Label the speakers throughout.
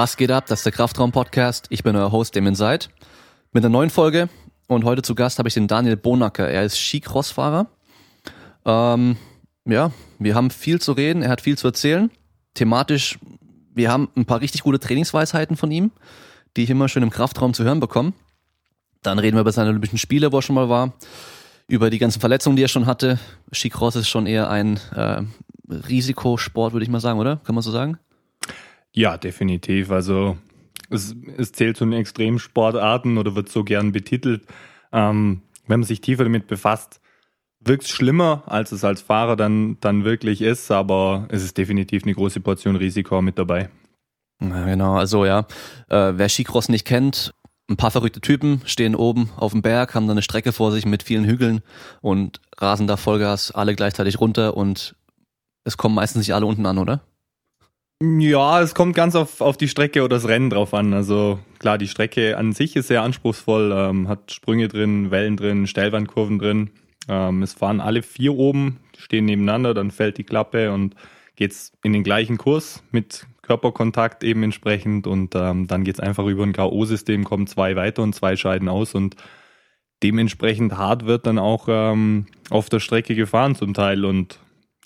Speaker 1: Was geht ab? Das ist der Kraftraum-Podcast. Ich bin euer Host, Damon Seid, mit einer neuen Folge. Und heute zu Gast habe ich den Daniel Bonacker. Er ist Skicross-Fahrer. Ähm, ja, wir haben viel zu reden. Er hat viel zu erzählen. Thematisch, wir haben ein paar richtig gute Trainingsweisheiten von ihm, die ich immer schön im Kraftraum zu hören bekomme. Dann reden wir über seine Olympischen Spiele, wo er schon mal war. Über die ganzen Verletzungen, die er schon hatte. Skicross ist schon eher ein äh, Risikosport, würde ich mal sagen, oder? Kann man so sagen?
Speaker 2: Ja, definitiv. Also es, es zählt zu den Extremsportarten oder wird so gern betitelt. Ähm, wenn man sich tiefer damit befasst, wirkt es schlimmer, als es als Fahrer dann, dann wirklich ist, aber es ist definitiv eine große Portion Risiko mit dabei.
Speaker 1: Ja, genau, also ja, äh, wer Skicross nicht kennt, ein paar verrückte Typen stehen oben auf dem Berg, haben dann eine Strecke vor sich mit vielen Hügeln und rasen da Vollgas alle gleichzeitig runter und es kommen meistens nicht alle unten an, oder?
Speaker 2: Ja, es kommt ganz auf, auf die Strecke oder das Rennen drauf an. Also klar, die Strecke an sich ist sehr anspruchsvoll, ähm, hat Sprünge drin, Wellen drin, Steilwandkurven drin. Ähm, es fahren alle vier oben, stehen nebeneinander, dann fällt die Klappe und geht's in den gleichen Kurs mit Körperkontakt eben entsprechend und ähm, dann geht's einfach über ein K.O.-System, kommen zwei weiter und zwei scheiden aus und dementsprechend hart wird dann auch ähm, auf der Strecke gefahren zum Teil und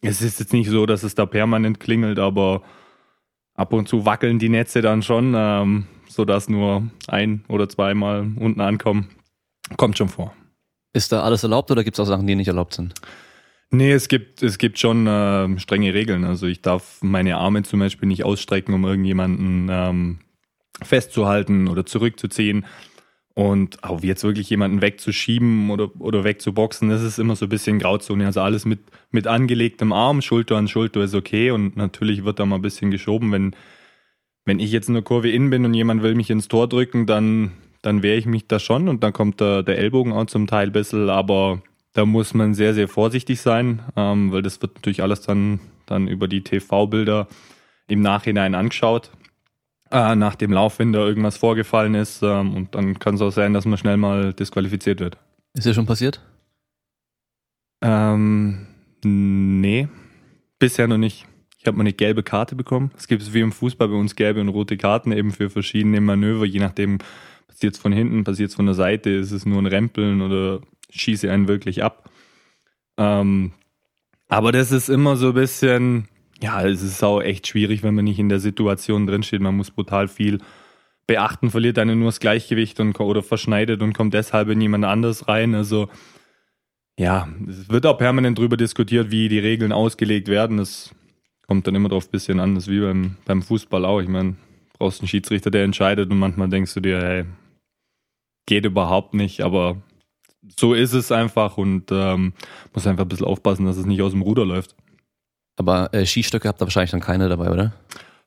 Speaker 2: es ist jetzt nicht so, dass es da permanent klingelt, aber ab und zu wackeln die Netze dann schon, ähm, sodass nur ein oder zweimal unten ankommen. Kommt schon vor.
Speaker 1: Ist da alles erlaubt oder gibt es auch Sachen, die nicht erlaubt sind?
Speaker 2: Nee, es gibt, es gibt schon äh, strenge Regeln. Also ich darf meine Arme zum Beispiel nicht ausstrecken, um irgendjemanden ähm, festzuhalten oder zurückzuziehen. Und auch jetzt wirklich jemanden wegzuschieben oder, oder wegzuboxen, das ist immer so ein bisschen Grauzone. Also alles mit, mit angelegtem Arm, Schulter an Schulter ist okay. Und natürlich wird da mal ein bisschen geschoben. Wenn, wenn ich jetzt in der Kurve in bin und jemand will mich ins Tor drücken, dann, dann wehre ich mich da schon und dann kommt der, der Ellbogen auch zum Teil ein bisschen. Aber da muss man sehr, sehr vorsichtig sein, ähm, weil das wird natürlich alles dann, dann über die TV-Bilder im Nachhinein angeschaut äh, nach dem Lauf, wenn da irgendwas vorgefallen ist. Ähm, und dann kann es auch sein, dass man schnell mal disqualifiziert wird.
Speaker 1: Ist ja schon passiert?
Speaker 2: Ähm, nee, bisher noch nicht. Ich habe mal eine gelbe Karte bekommen. Es gibt wie im Fußball bei uns gelbe und rote Karten eben für verschiedene Manöver, je nachdem, passiert es von hinten, passiert es von der Seite, ist es nur ein Rempeln oder schieße einen wirklich ab. Ähm, aber das ist immer so ein bisschen, ja, es ist auch echt schwierig, wenn man nicht in der Situation drinsteht. Man muss brutal viel beachten, verliert einen nur das Gleichgewicht und, oder verschneidet und kommt deshalb in jemand anders rein. Also ja, es wird auch permanent darüber diskutiert, wie die Regeln ausgelegt werden. Das kommt dann immer drauf ein bisschen an. Das ist wie beim, beim Fußball auch. Ich meine, brauchst einen Schiedsrichter, der entscheidet und manchmal denkst du dir, hey, geht überhaupt nicht, aber so ist es einfach und ähm, muss einfach ein bisschen aufpassen, dass es nicht aus dem Ruder läuft.
Speaker 1: Aber äh, Skistöcke habt ihr wahrscheinlich dann keine dabei, oder?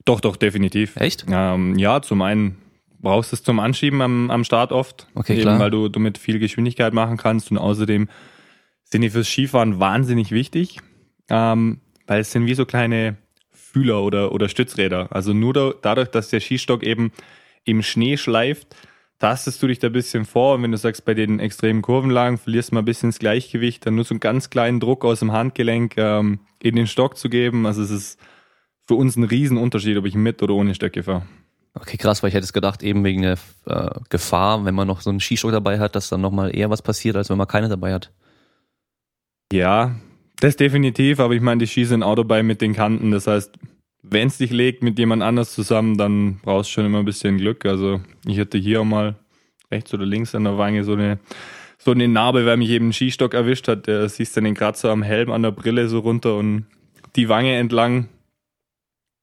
Speaker 2: Doch, doch, definitiv.
Speaker 1: Echt?
Speaker 2: Ähm, ja, zum einen brauchst du es zum Anschieben am, am Start oft.
Speaker 1: Okay,
Speaker 2: eben,
Speaker 1: klar.
Speaker 2: Weil du damit viel Geschwindigkeit machen kannst und außerdem sind die fürs Skifahren wahnsinnig wichtig, ähm, weil es sind wie so kleine Fühler oder, oder Stützräder. Also nur da, dadurch, dass der Skistock eben im Schnee schleift, tastest du dich da ein bisschen vor und wenn du sagst, bei den extremen Kurvenlagen verlierst du mal ein bisschen das Gleichgewicht, dann nur so einen ganz kleinen Druck aus dem Handgelenk ähm, in den Stock zu geben. Also es ist für uns ein Riesenunterschied, ob ich mit oder ohne Stöcke fahre.
Speaker 1: Okay, krass, weil ich hätte es gedacht, eben wegen der äh, Gefahr, wenn man noch so einen Skistock dabei hat, dass dann nochmal eher was passiert, als wenn man keine dabei hat.
Speaker 2: Ja, das definitiv, aber ich meine, die Ski sind auch dabei mit den Kanten. Das heißt, wenn es dich legt mit jemand anders zusammen, dann brauchst du schon immer ein bisschen Glück. Also ich hatte hier auch mal rechts oder links an der Wange so eine, so eine Narbe, weil mich eben ein Skistock erwischt hat. Der siehst dann den Kratzer am Helm, an der Brille so runter und die Wange entlang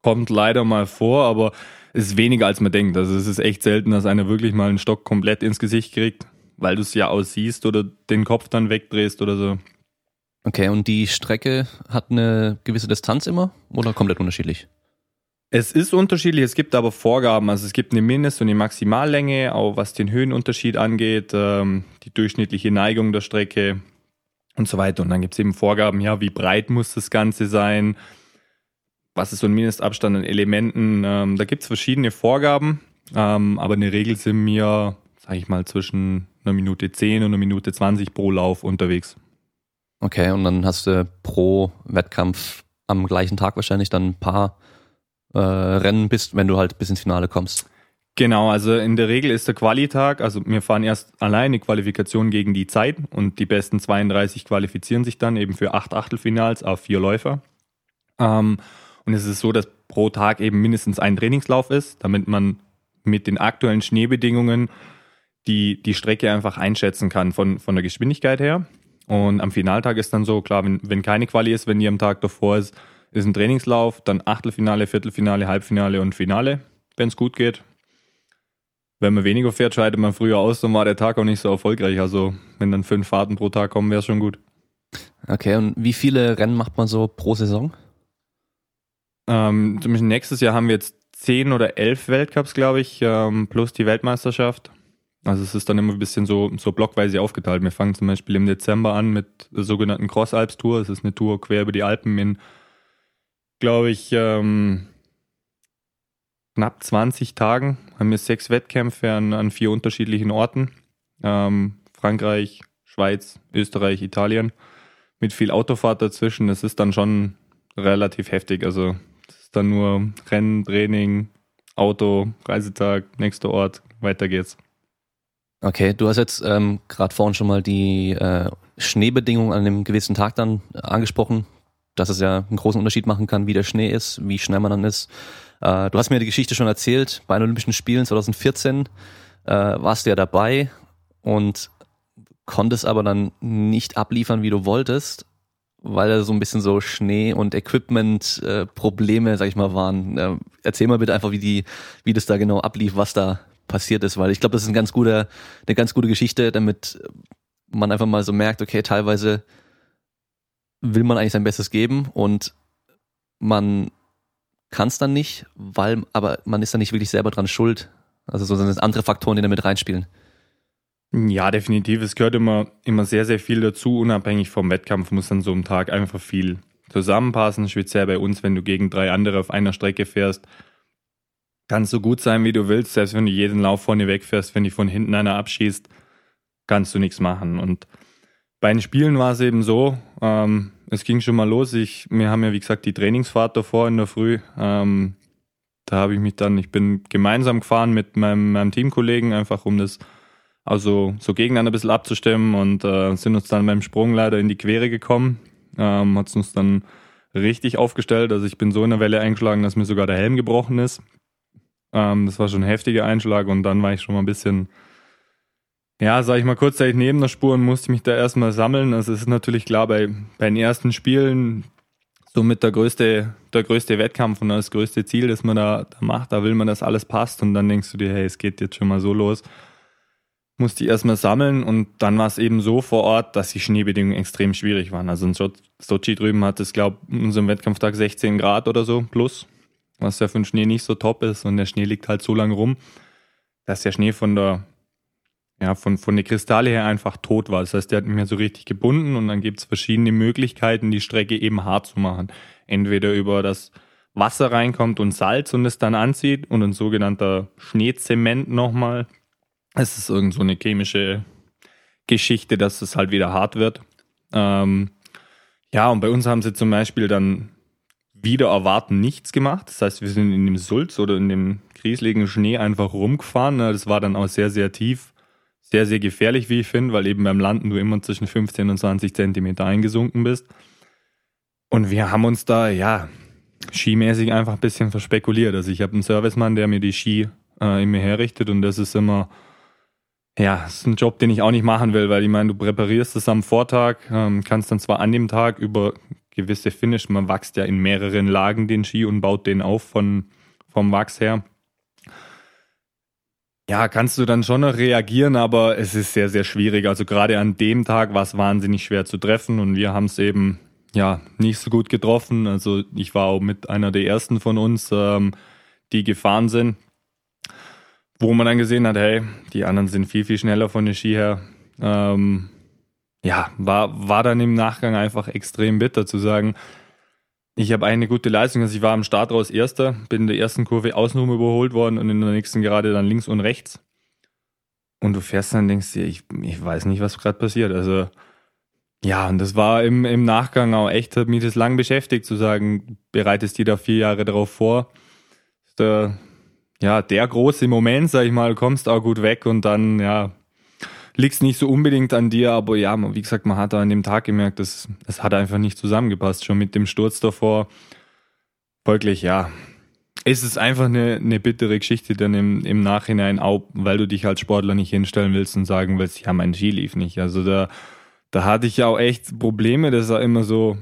Speaker 2: kommt leider mal vor, aber es ist weniger als man denkt. Also es ist echt selten, dass einer wirklich mal einen Stock komplett ins Gesicht kriegt, weil du es ja aussiehst oder den Kopf dann wegdrehst oder so.
Speaker 1: Okay, und die Strecke hat eine gewisse Distanz immer oder komplett unterschiedlich?
Speaker 2: Es ist unterschiedlich, es gibt aber Vorgaben. Also es gibt eine Mindest- und eine Maximallänge, auch was den Höhenunterschied angeht, ähm, die durchschnittliche Neigung der Strecke und so weiter. Und dann gibt es eben Vorgaben, ja, wie breit muss das Ganze sein, was ist so ein Mindestabstand an Elementen. Ähm, da gibt es verschiedene Vorgaben, ähm, aber in der Regel sind wir, sage ich mal, zwischen einer Minute 10 und einer Minute 20 pro Lauf unterwegs.
Speaker 1: Okay, und dann hast du pro Wettkampf am gleichen Tag wahrscheinlich dann ein paar äh, Rennen bist, wenn du halt bis ins Finale kommst.
Speaker 2: Genau, also in der Regel ist der Qualitag, also wir fahren erst alleine Qualifikation gegen die Zeit und die besten 32 qualifizieren sich dann eben für acht Achtelfinals auf vier Läufer. Ähm, und es ist so, dass pro Tag eben mindestens ein Trainingslauf ist, damit man mit den aktuellen Schneebedingungen die, die Strecke einfach einschätzen kann von, von der Geschwindigkeit her. Und am Finaltag ist dann so, klar, wenn, wenn keine Quali ist, wenn die am Tag davor ist, ist ein Trainingslauf, dann Achtelfinale, Viertelfinale, Halbfinale und Finale, wenn es gut geht wenn man weniger fährt, scheidet man früher aus, dann war der Tag auch nicht so erfolgreich. Also wenn dann fünf Fahrten pro Tag kommen, wäre es schon gut.
Speaker 1: Okay, und wie viele Rennen macht man so pro Saison?
Speaker 2: Ähm, zum Beispiel nächstes Jahr haben wir jetzt zehn oder elf Weltcups, glaube ich, ähm, plus die Weltmeisterschaft. Also es ist dann immer ein bisschen so, so blockweise aufgeteilt. Wir fangen zum Beispiel im Dezember an mit der sogenannten Cross-Alps-Tour. Das ist eine Tour quer über die Alpen in, glaube ich, ähm, knapp 20 Tagen haben wir sechs Wettkämpfe an, an vier unterschiedlichen Orten. Ähm, Frankreich, Schweiz, Österreich, Italien. Mit viel Autofahrt dazwischen. Das ist dann schon relativ heftig. Also es ist dann nur Rennen, Training, Auto, Reisetag, nächster Ort, weiter geht's.
Speaker 1: Okay, du hast jetzt ähm, gerade vorhin schon mal die äh, Schneebedingungen an einem gewissen Tag dann angesprochen, dass es ja einen großen Unterschied machen kann, wie der Schnee ist, wie schnell man dann ist. Äh, du hast mir die Geschichte schon erzählt, bei den Olympischen Spielen 2014 äh, warst du ja dabei und konntest aber dann nicht abliefern, wie du wolltest, weil da so ein bisschen so Schnee- und Equipment-Probleme, äh, sag ich mal, waren. Äh, erzähl mal bitte einfach, wie die, wie das da genau ablief, was da passiert ist, weil ich glaube, das ist ein ganz guter, eine ganz gute Geschichte, damit man einfach mal so merkt, okay, teilweise will man eigentlich sein Bestes geben und man kann es dann nicht, weil, aber man ist dann nicht wirklich selber dran schuld. Also so sind es andere Faktoren, die da mit reinspielen.
Speaker 2: Ja, definitiv. Es gehört immer, immer sehr, sehr viel dazu. Unabhängig vom Wettkampf muss dann so am Tag einfach viel zusammenpassen. Speziell bei uns, wenn du gegen drei andere auf einer Strecke fährst, kannst du gut sein, wie du willst. Selbst wenn du jeden Lauf vorne wegfährst, wenn dich von hinten einer abschießt, kannst du nichts machen. Und bei den Spielen war es eben so, ähm, es ging schon mal los. Ich, wir haben ja, wie gesagt, die Trainingsfahrt davor in der Früh. Ähm, da habe ich mich dann, ich bin gemeinsam gefahren mit meinem, meinem Teamkollegen, einfach um das also so gegeneinander ein bisschen abzustimmen und äh, sind uns dann beim Sprung leider in die Quere gekommen. Ähm, Hat es uns dann richtig aufgestellt. Also ich bin so in der Welle eingeschlagen, dass mir sogar der Helm gebrochen ist. Ähm, das war schon ein heftiger Einschlag und dann war ich schon mal ein bisschen ja, sag ich mal, kurzzeitig neben der Spur und musste mich da erstmal sammeln. Also es ist natürlich klar, bei, bei den ersten Spielen somit der größte, der größte Wettkampf und das größte Ziel, das man da, da macht, da will man, dass alles passt und dann denkst du dir, hey, es geht jetzt schon mal so los. Musste ich erstmal sammeln und dann war es eben so vor Ort, dass die Schneebedingungen extrem schwierig waren. Also in Sochi drüben hat es, glaube ich, in unserem Wettkampftag 16 Grad oder so plus, was ja für den Schnee nicht so top ist und der Schnee liegt halt so lange rum, dass der Schnee von der ja, von, von der Kristalle her einfach tot war. Das heißt, der hat nicht mehr so richtig gebunden und dann gibt es verschiedene Möglichkeiten, die Strecke eben hart zu machen. Entweder über das Wasser reinkommt und Salz und es dann anzieht und ein sogenannter Schneezement nochmal. Es ist irgend so eine chemische Geschichte, dass es halt wieder hart wird. Ähm, ja, und bei uns haben sie zum Beispiel dann wieder erwarten nichts gemacht. Das heißt, wir sind in dem Sulz oder in dem grieseligen Schnee einfach rumgefahren. Das war dann auch sehr, sehr tief sehr, sehr gefährlich, wie ich finde, weil eben beim Landen du immer zwischen 15 und 20 Zentimeter eingesunken bist. Und wir haben uns da, ja, skimäßig einfach ein bisschen verspekuliert. Also ich habe einen Servicemann, der mir die Ski äh, in mir herrichtet und das ist immer, ja, das ist ein Job, den ich auch nicht machen will, weil ich meine, du präparierst es am Vortag, ähm, kannst dann zwar an dem Tag über gewisse Finish, man wächst ja in mehreren Lagen den Ski und baut den auf von, vom Wachs her. Ja, kannst du dann schon noch reagieren, aber es ist sehr, sehr schwierig. Also gerade an dem Tag war es wahnsinnig schwer zu treffen und wir haben es eben ja nicht so gut getroffen. Also ich war auch mit einer der ersten von uns, ähm, die gefahren sind, wo man dann gesehen hat, hey, die anderen sind viel, viel schneller von der Ski her. Ähm, ja, war, war dann im Nachgang einfach extrem bitter zu sagen, ich habe eine gute Leistung. Also ich war am Start raus Erster, bin in der ersten Kurve außenrum überholt worden und in der nächsten gerade dann links und rechts. Und du fährst dann denkst dir, ich, ich weiß nicht, was gerade passiert. Also ja, und das war im, im Nachgang auch echt, hat mich das lang beschäftigt, zu sagen, bereitest dir da vier Jahre darauf vor. der, ja, der große Moment, sag ich mal, kommst auch gut weg und dann, ja, liegt nicht so unbedingt an dir, aber ja, wie gesagt, man hat da an dem Tag gemerkt, das, das hat einfach nicht zusammengepasst, schon mit dem Sturz davor. Folglich, ja, es ist einfach eine, eine bittere Geschichte dann im, im Nachhinein, auch weil du dich als Sportler nicht hinstellen willst und sagen willst, ja, mein Ski lief nicht. Also da, da hatte ich ja auch echt Probleme, das auch immer so,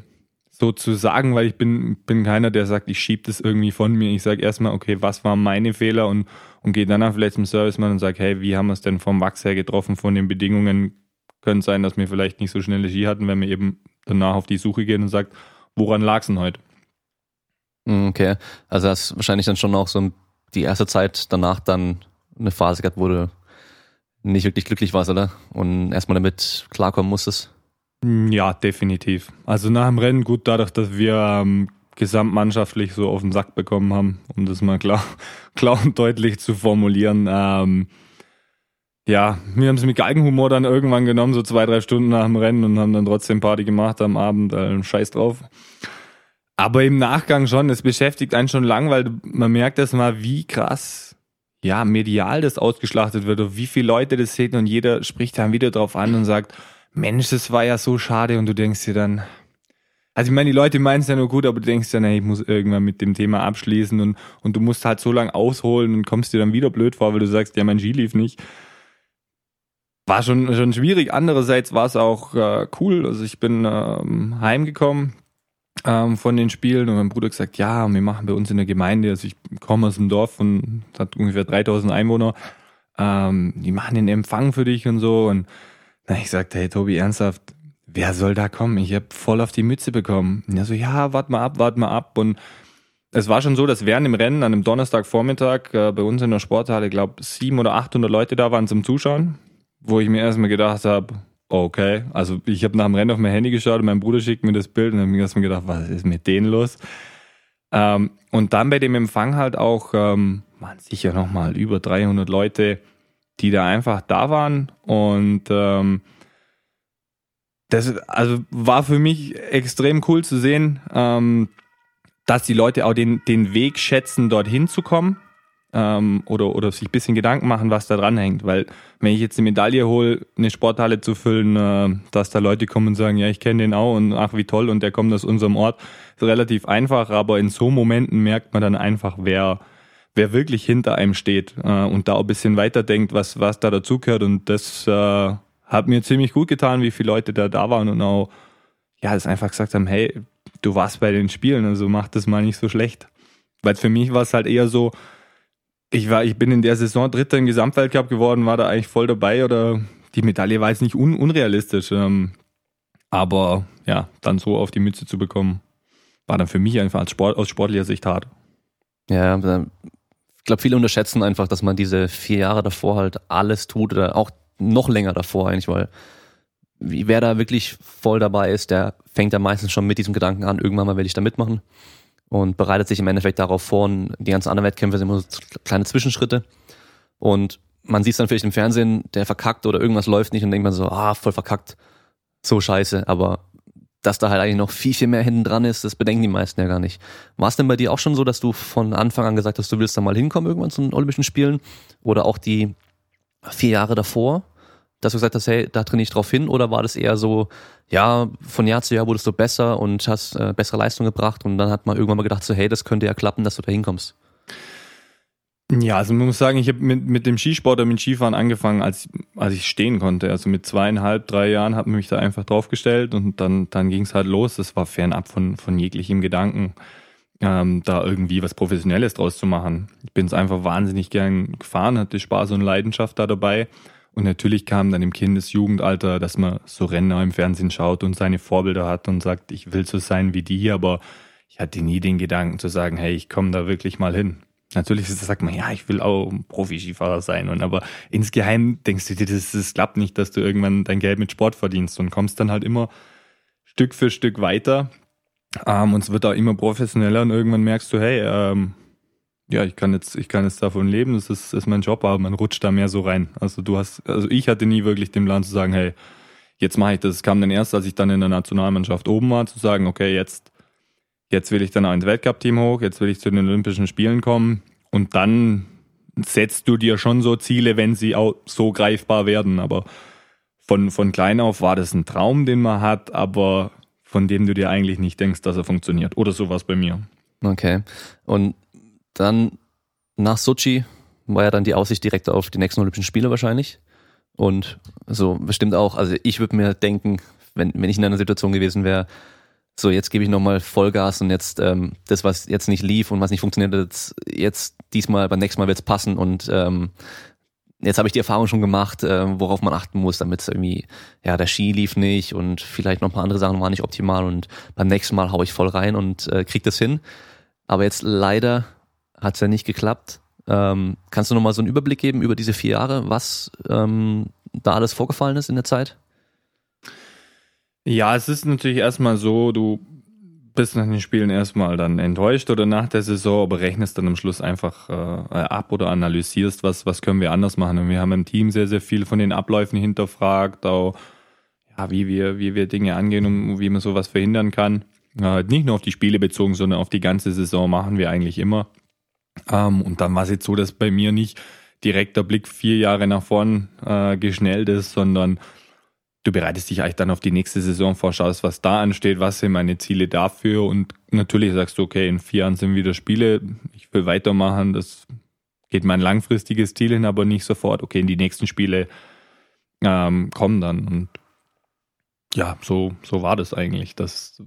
Speaker 2: so zu sagen, weil ich bin, bin keiner, der sagt, ich schiebe das irgendwie von mir. Ich sage erstmal, okay, was waren meine Fehler und, und gehe danach vielleicht zum Serviceman und sage, hey, wie haben wir es denn vom Wachs her getroffen, von den Bedingungen? Könnte sein, dass wir vielleicht nicht so schnelle Ski hatten, wenn wir eben danach auf die Suche gehen und sagt, woran lag es denn heute?
Speaker 1: Hm, okay, also hast wahrscheinlich dann schon auch so die erste Zeit danach dann eine Phase gehabt, wo du nicht wirklich glücklich warst, oder? Und erstmal damit klarkommen musstest.
Speaker 2: Hm, ja, definitiv. Also nach dem Rennen gut, dadurch, dass wir ähm, gesamtmannschaftlich so auf den Sack bekommen haben, um das mal klar, klar und deutlich zu formulieren. Ähm, ja, wir haben es mit Galgenhumor dann irgendwann genommen, so zwei, drei Stunden nach dem Rennen und haben dann trotzdem Party gemacht am Abend. Äh, Scheiß drauf. Aber im Nachgang schon, es beschäftigt einen schon lang, weil man merkt das mal, wie krass, ja, medial das ausgeschlachtet wird und wie viele Leute das sehen und jeder spricht dann wieder drauf an und sagt, Mensch, das war ja so schade und du denkst dir dann, also ich meine, die Leute meinen es ja nur gut, aber du denkst dann, hey, ich muss irgendwann mit dem Thema abschließen und, und du musst halt so lange ausholen und kommst dir dann wieder blöd vor, weil du sagst, ja, mein Ski lief nicht. War schon, schon schwierig. Andererseits war es auch äh, cool. Also ich bin ähm, heimgekommen, ähm, von den Spielen und mein Bruder gesagt, ja, wir machen bei uns in der Gemeinde, also ich komme aus dem Dorf und hat ungefähr 3000 Einwohner, ähm, die machen den Empfang für dich und so und na, ich sagte, hey Tobi, ernsthaft, wer soll da kommen? Ich habe voll auf die Mütze bekommen. Und er so, ja, wart mal ab, wart mal ab und es war schon so, dass während dem Rennen an einem Donnerstagvormittag äh, bei uns in der Sporthalle, glaube sieben oder 800 Leute da waren zum Zuschauen, wo ich mir erstmal gedacht habe, Okay, also ich habe nach dem Rennen auf mein Handy geschaut und mein Bruder schickt mir das Bild und habe mir erstmal gedacht, was ist mit denen los? Ähm, und dann bei dem Empfang halt auch, ähm, waren sicher nochmal über 300 Leute, die da einfach da waren und ähm, das also war für mich extrem cool zu sehen, ähm, dass die Leute auch den, den Weg schätzen, dorthin zu kommen ähm, oder, oder sich ein bisschen Gedanken machen, was da dran hängt. Weil wenn ich jetzt eine Medaille hole, eine Sporthalle zu füllen, äh, dass da Leute kommen und sagen, ja, ich kenne den auch und ach, wie toll und der kommt aus unserem Ort, ist relativ einfach, aber in so Momenten merkt man dann einfach, wer, wer wirklich hinter einem steht äh, und da ein bisschen weiterdenkt, was, was da dazugehört. Und das äh, hat mir ziemlich gut getan, wie viele Leute da da waren und auch, ja, das einfach gesagt haben, hey, du warst bei den Spielen, also mach das mal nicht so schlecht. Weil für mich war es halt eher so, ich war, ich bin in der Saison Dritter im Gesamtweltcup geworden, war da eigentlich voll dabei oder die Medaille war jetzt nicht un unrealistisch. Ähm, aber ja, dann so auf die Mütze zu bekommen, war dann für mich einfach als Sport, aus sportlicher Sicht hart.
Speaker 1: Ja, ich glaube, viele unterschätzen einfach, dass man diese vier Jahre davor halt alles tut oder auch noch länger davor eigentlich, weil wer da wirklich voll dabei ist, der fängt ja meistens schon mit diesem Gedanken an, irgendwann mal will ich da mitmachen und bereitet sich im Endeffekt darauf vor. Und die ganzen anderen Wettkämpfe sind immer so kleine Zwischenschritte. Und man sieht es dann vielleicht im Fernsehen, der verkackt oder irgendwas läuft nicht und denkt man so, ah, voll verkackt, so scheiße. Aber dass da halt eigentlich noch viel, viel mehr hinten dran ist, das bedenken die meisten ja gar nicht. War es denn bei dir auch schon so, dass du von Anfang an gesagt hast, du willst da mal hinkommen irgendwann zu den Olympischen Spielen? Oder auch die vier Jahre davor? dass du gesagt hast, hey, da trainiere ich drauf hin? Oder war das eher so, ja, von Jahr zu Jahr wurdest du besser und hast äh, bessere Leistung gebracht und dann hat man irgendwann mal gedacht, so, hey, das könnte ja klappen, dass du da hinkommst?
Speaker 2: Ja, also man muss sagen, ich habe mit, mit dem Skisport oder mit Skifahren angefangen, als, als ich stehen konnte. Also mit zweieinhalb, drei Jahren hat man mich da einfach draufgestellt und dann, dann ging es halt los. Das war fernab von, von jeglichem Gedanken, ähm, da irgendwie was Professionelles draus zu machen. Ich bin es einfach wahnsinnig gern gefahren, hatte Spaß und Leidenschaft da dabei und natürlich kam dann im Kindesjugendalter, dass man so Renner im Fernsehen schaut und seine Vorbilder hat und sagt, ich will so sein wie die, aber ich hatte nie den Gedanken zu sagen, hey, ich komme da wirklich mal hin. Natürlich sagt man, ja, ich will auch Profi-Skifahrer sein. Und aber insgeheim denkst du dir, das, das klappt nicht, dass du irgendwann dein Geld mit Sport verdienst und kommst dann halt immer Stück für Stück weiter. Ähm, und es wird auch immer professioneller und irgendwann merkst du, hey, ähm, ja, ich kann jetzt, ich kann jetzt davon leben, das ist, ist mein Job, aber man rutscht da mehr so rein. Also du hast, also ich hatte nie wirklich den Plan zu sagen, hey, jetzt mache ich das. Es kam dann erst, als ich dann in der Nationalmannschaft oben war, zu sagen, okay, jetzt, jetzt will ich dann auch ins Weltcup-Team hoch, jetzt will ich zu den Olympischen Spielen kommen. und dann setzt du dir schon so Ziele, wenn sie auch so greifbar werden. Aber von, von klein auf war das ein Traum, den man hat, aber von dem du dir eigentlich nicht denkst, dass er funktioniert. Oder sowas bei mir.
Speaker 1: Okay. Und dann nach Sochi war ja dann die Aussicht direkt auf die nächsten Olympischen Spiele wahrscheinlich. Und so bestimmt auch, also ich würde mir denken, wenn, wenn ich in einer Situation gewesen wäre, so jetzt gebe ich nochmal Vollgas und jetzt ähm, das, was jetzt nicht lief und was nicht funktioniert, jetzt, jetzt diesmal, beim nächsten Mal wird es passen und ähm, jetzt habe ich die Erfahrung schon gemacht, äh, worauf man achten muss, damit es irgendwie, ja, der Ski lief nicht und vielleicht noch ein paar andere Sachen waren nicht optimal und beim nächsten Mal haue ich voll rein und äh, krieg das hin. Aber jetzt leider hat es ja nicht geklappt. Ähm, kannst du nochmal so einen Überblick geben über diese vier Jahre, was ähm, da alles vorgefallen ist in der Zeit?
Speaker 2: Ja, es ist natürlich erstmal so, du bist nach den Spielen erstmal dann enttäuscht oder nach der Saison, aber rechnest dann am Schluss einfach äh, ab oder analysierst, was, was können wir anders machen. Und wir haben im Team sehr, sehr viel von den Abläufen hinterfragt, auch ja, wie wir, wie wir Dinge angehen und wie man sowas verhindern kann. Äh, nicht nur auf die Spiele bezogen, sondern auf die ganze Saison machen wir eigentlich immer. Ähm, und dann war es jetzt so, dass bei mir nicht direkter Blick vier Jahre nach vorn äh, geschnellt ist, sondern du bereitest dich eigentlich dann auf die nächste Saison vor, schaust, was da ansteht, was sind meine Ziele dafür und natürlich sagst du, okay, in vier Jahren sind wieder Spiele, ich will weitermachen, das geht mein langfristiges Ziel hin, aber nicht sofort, okay, in die nächsten Spiele ähm, kommen dann und ja, so, so war das eigentlich, dass,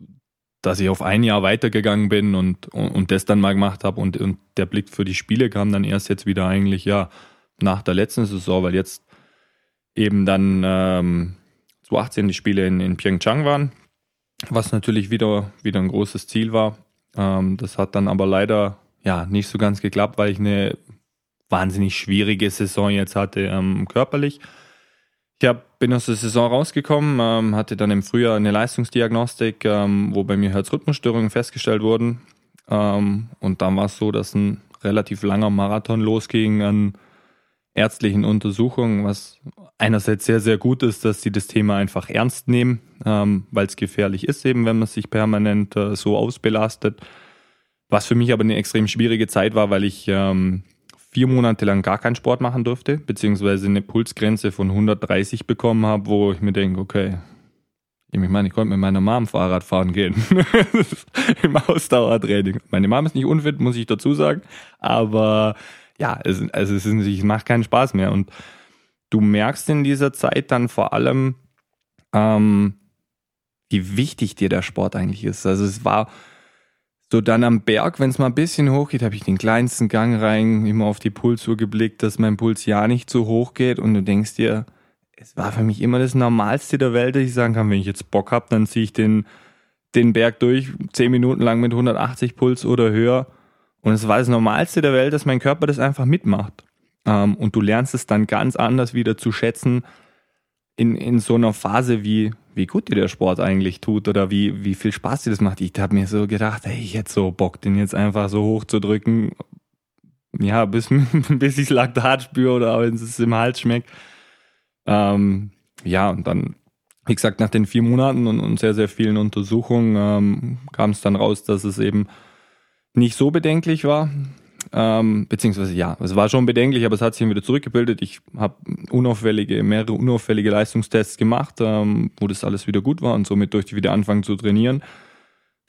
Speaker 2: dass ich auf ein Jahr weitergegangen bin und, und, und das dann mal gemacht habe und, und der Blick für die Spiele kam dann erst jetzt wieder eigentlich, ja, nach der letzten Saison, weil jetzt eben dann ähm, 2018 die Spiele in, in Pyeongchang waren, was natürlich wieder, wieder ein großes Ziel war. Ähm, das hat dann aber leider ja nicht so ganz geklappt, weil ich eine wahnsinnig schwierige Saison jetzt hatte ähm, körperlich. Ich hab, bin aus der Saison rausgekommen, ähm, hatte dann im Frühjahr eine Leistungsdiagnostik, ähm, wo bei mir Herzrhythmusstörungen festgestellt wurden. Ähm, und dann war es so, dass ein relativ langer Marathon losging an ärztlichen Untersuchungen, was einerseits sehr, sehr gut ist, dass sie das Thema einfach ernst nehmen, ähm, weil es gefährlich ist, eben wenn man sich permanent äh, so ausbelastet. Was für mich aber eine extrem schwierige Zeit war, weil ich ähm, vier Monate lang gar keinen Sport machen durfte, beziehungsweise eine Pulsgrenze von 130 bekommen habe, wo ich mir denke, okay, ich meine, ich konnte mit meiner Mom Fahrrad fahren gehen. Im Ausdauertraining. Meine Mom ist nicht unfit, muss ich dazu sagen. Aber ja, es, also es, ist, es macht keinen Spaß mehr. Und du merkst in dieser Zeit dann vor allem, ähm, wie wichtig dir der Sport eigentlich ist. Also es war so dann am Berg, wenn es mal ein bisschen hoch geht, habe ich den kleinsten Gang rein, immer auf die Pulsuhr geblickt, dass mein Puls ja nicht so hoch geht und du denkst dir, es war für mich immer das Normalste der Welt, dass ich sagen kann, wenn ich jetzt Bock habe, dann ziehe ich den, den Berg durch, zehn Minuten lang mit 180 Puls oder höher. Und es war das Normalste der Welt, dass mein Körper das einfach mitmacht. Ähm, und du lernst es dann ganz anders wieder zu schätzen in, in so einer Phase, wie, wie gut dir der Sport eigentlich tut oder wie, wie viel Spaß dir das macht. Ich habe mir so gedacht, hey, ich hätte so Bock, den jetzt einfach so hoch zu drücken. Ja, bis, bis ich Laktat spüre oder wenn es im Hals schmeckt. Ähm, ja, und dann, wie gesagt, nach den vier Monaten und, und sehr, sehr vielen Untersuchungen ähm, kam es dann raus, dass es eben nicht so bedenklich war. Ähm, beziehungsweise ja, es war schon bedenklich, aber es hat sich wieder zurückgebildet. Ich habe unauffällige, mehrere unauffällige Leistungstests gemacht, ähm, wo das alles wieder gut war und somit durfte ich wieder anfangen zu trainieren.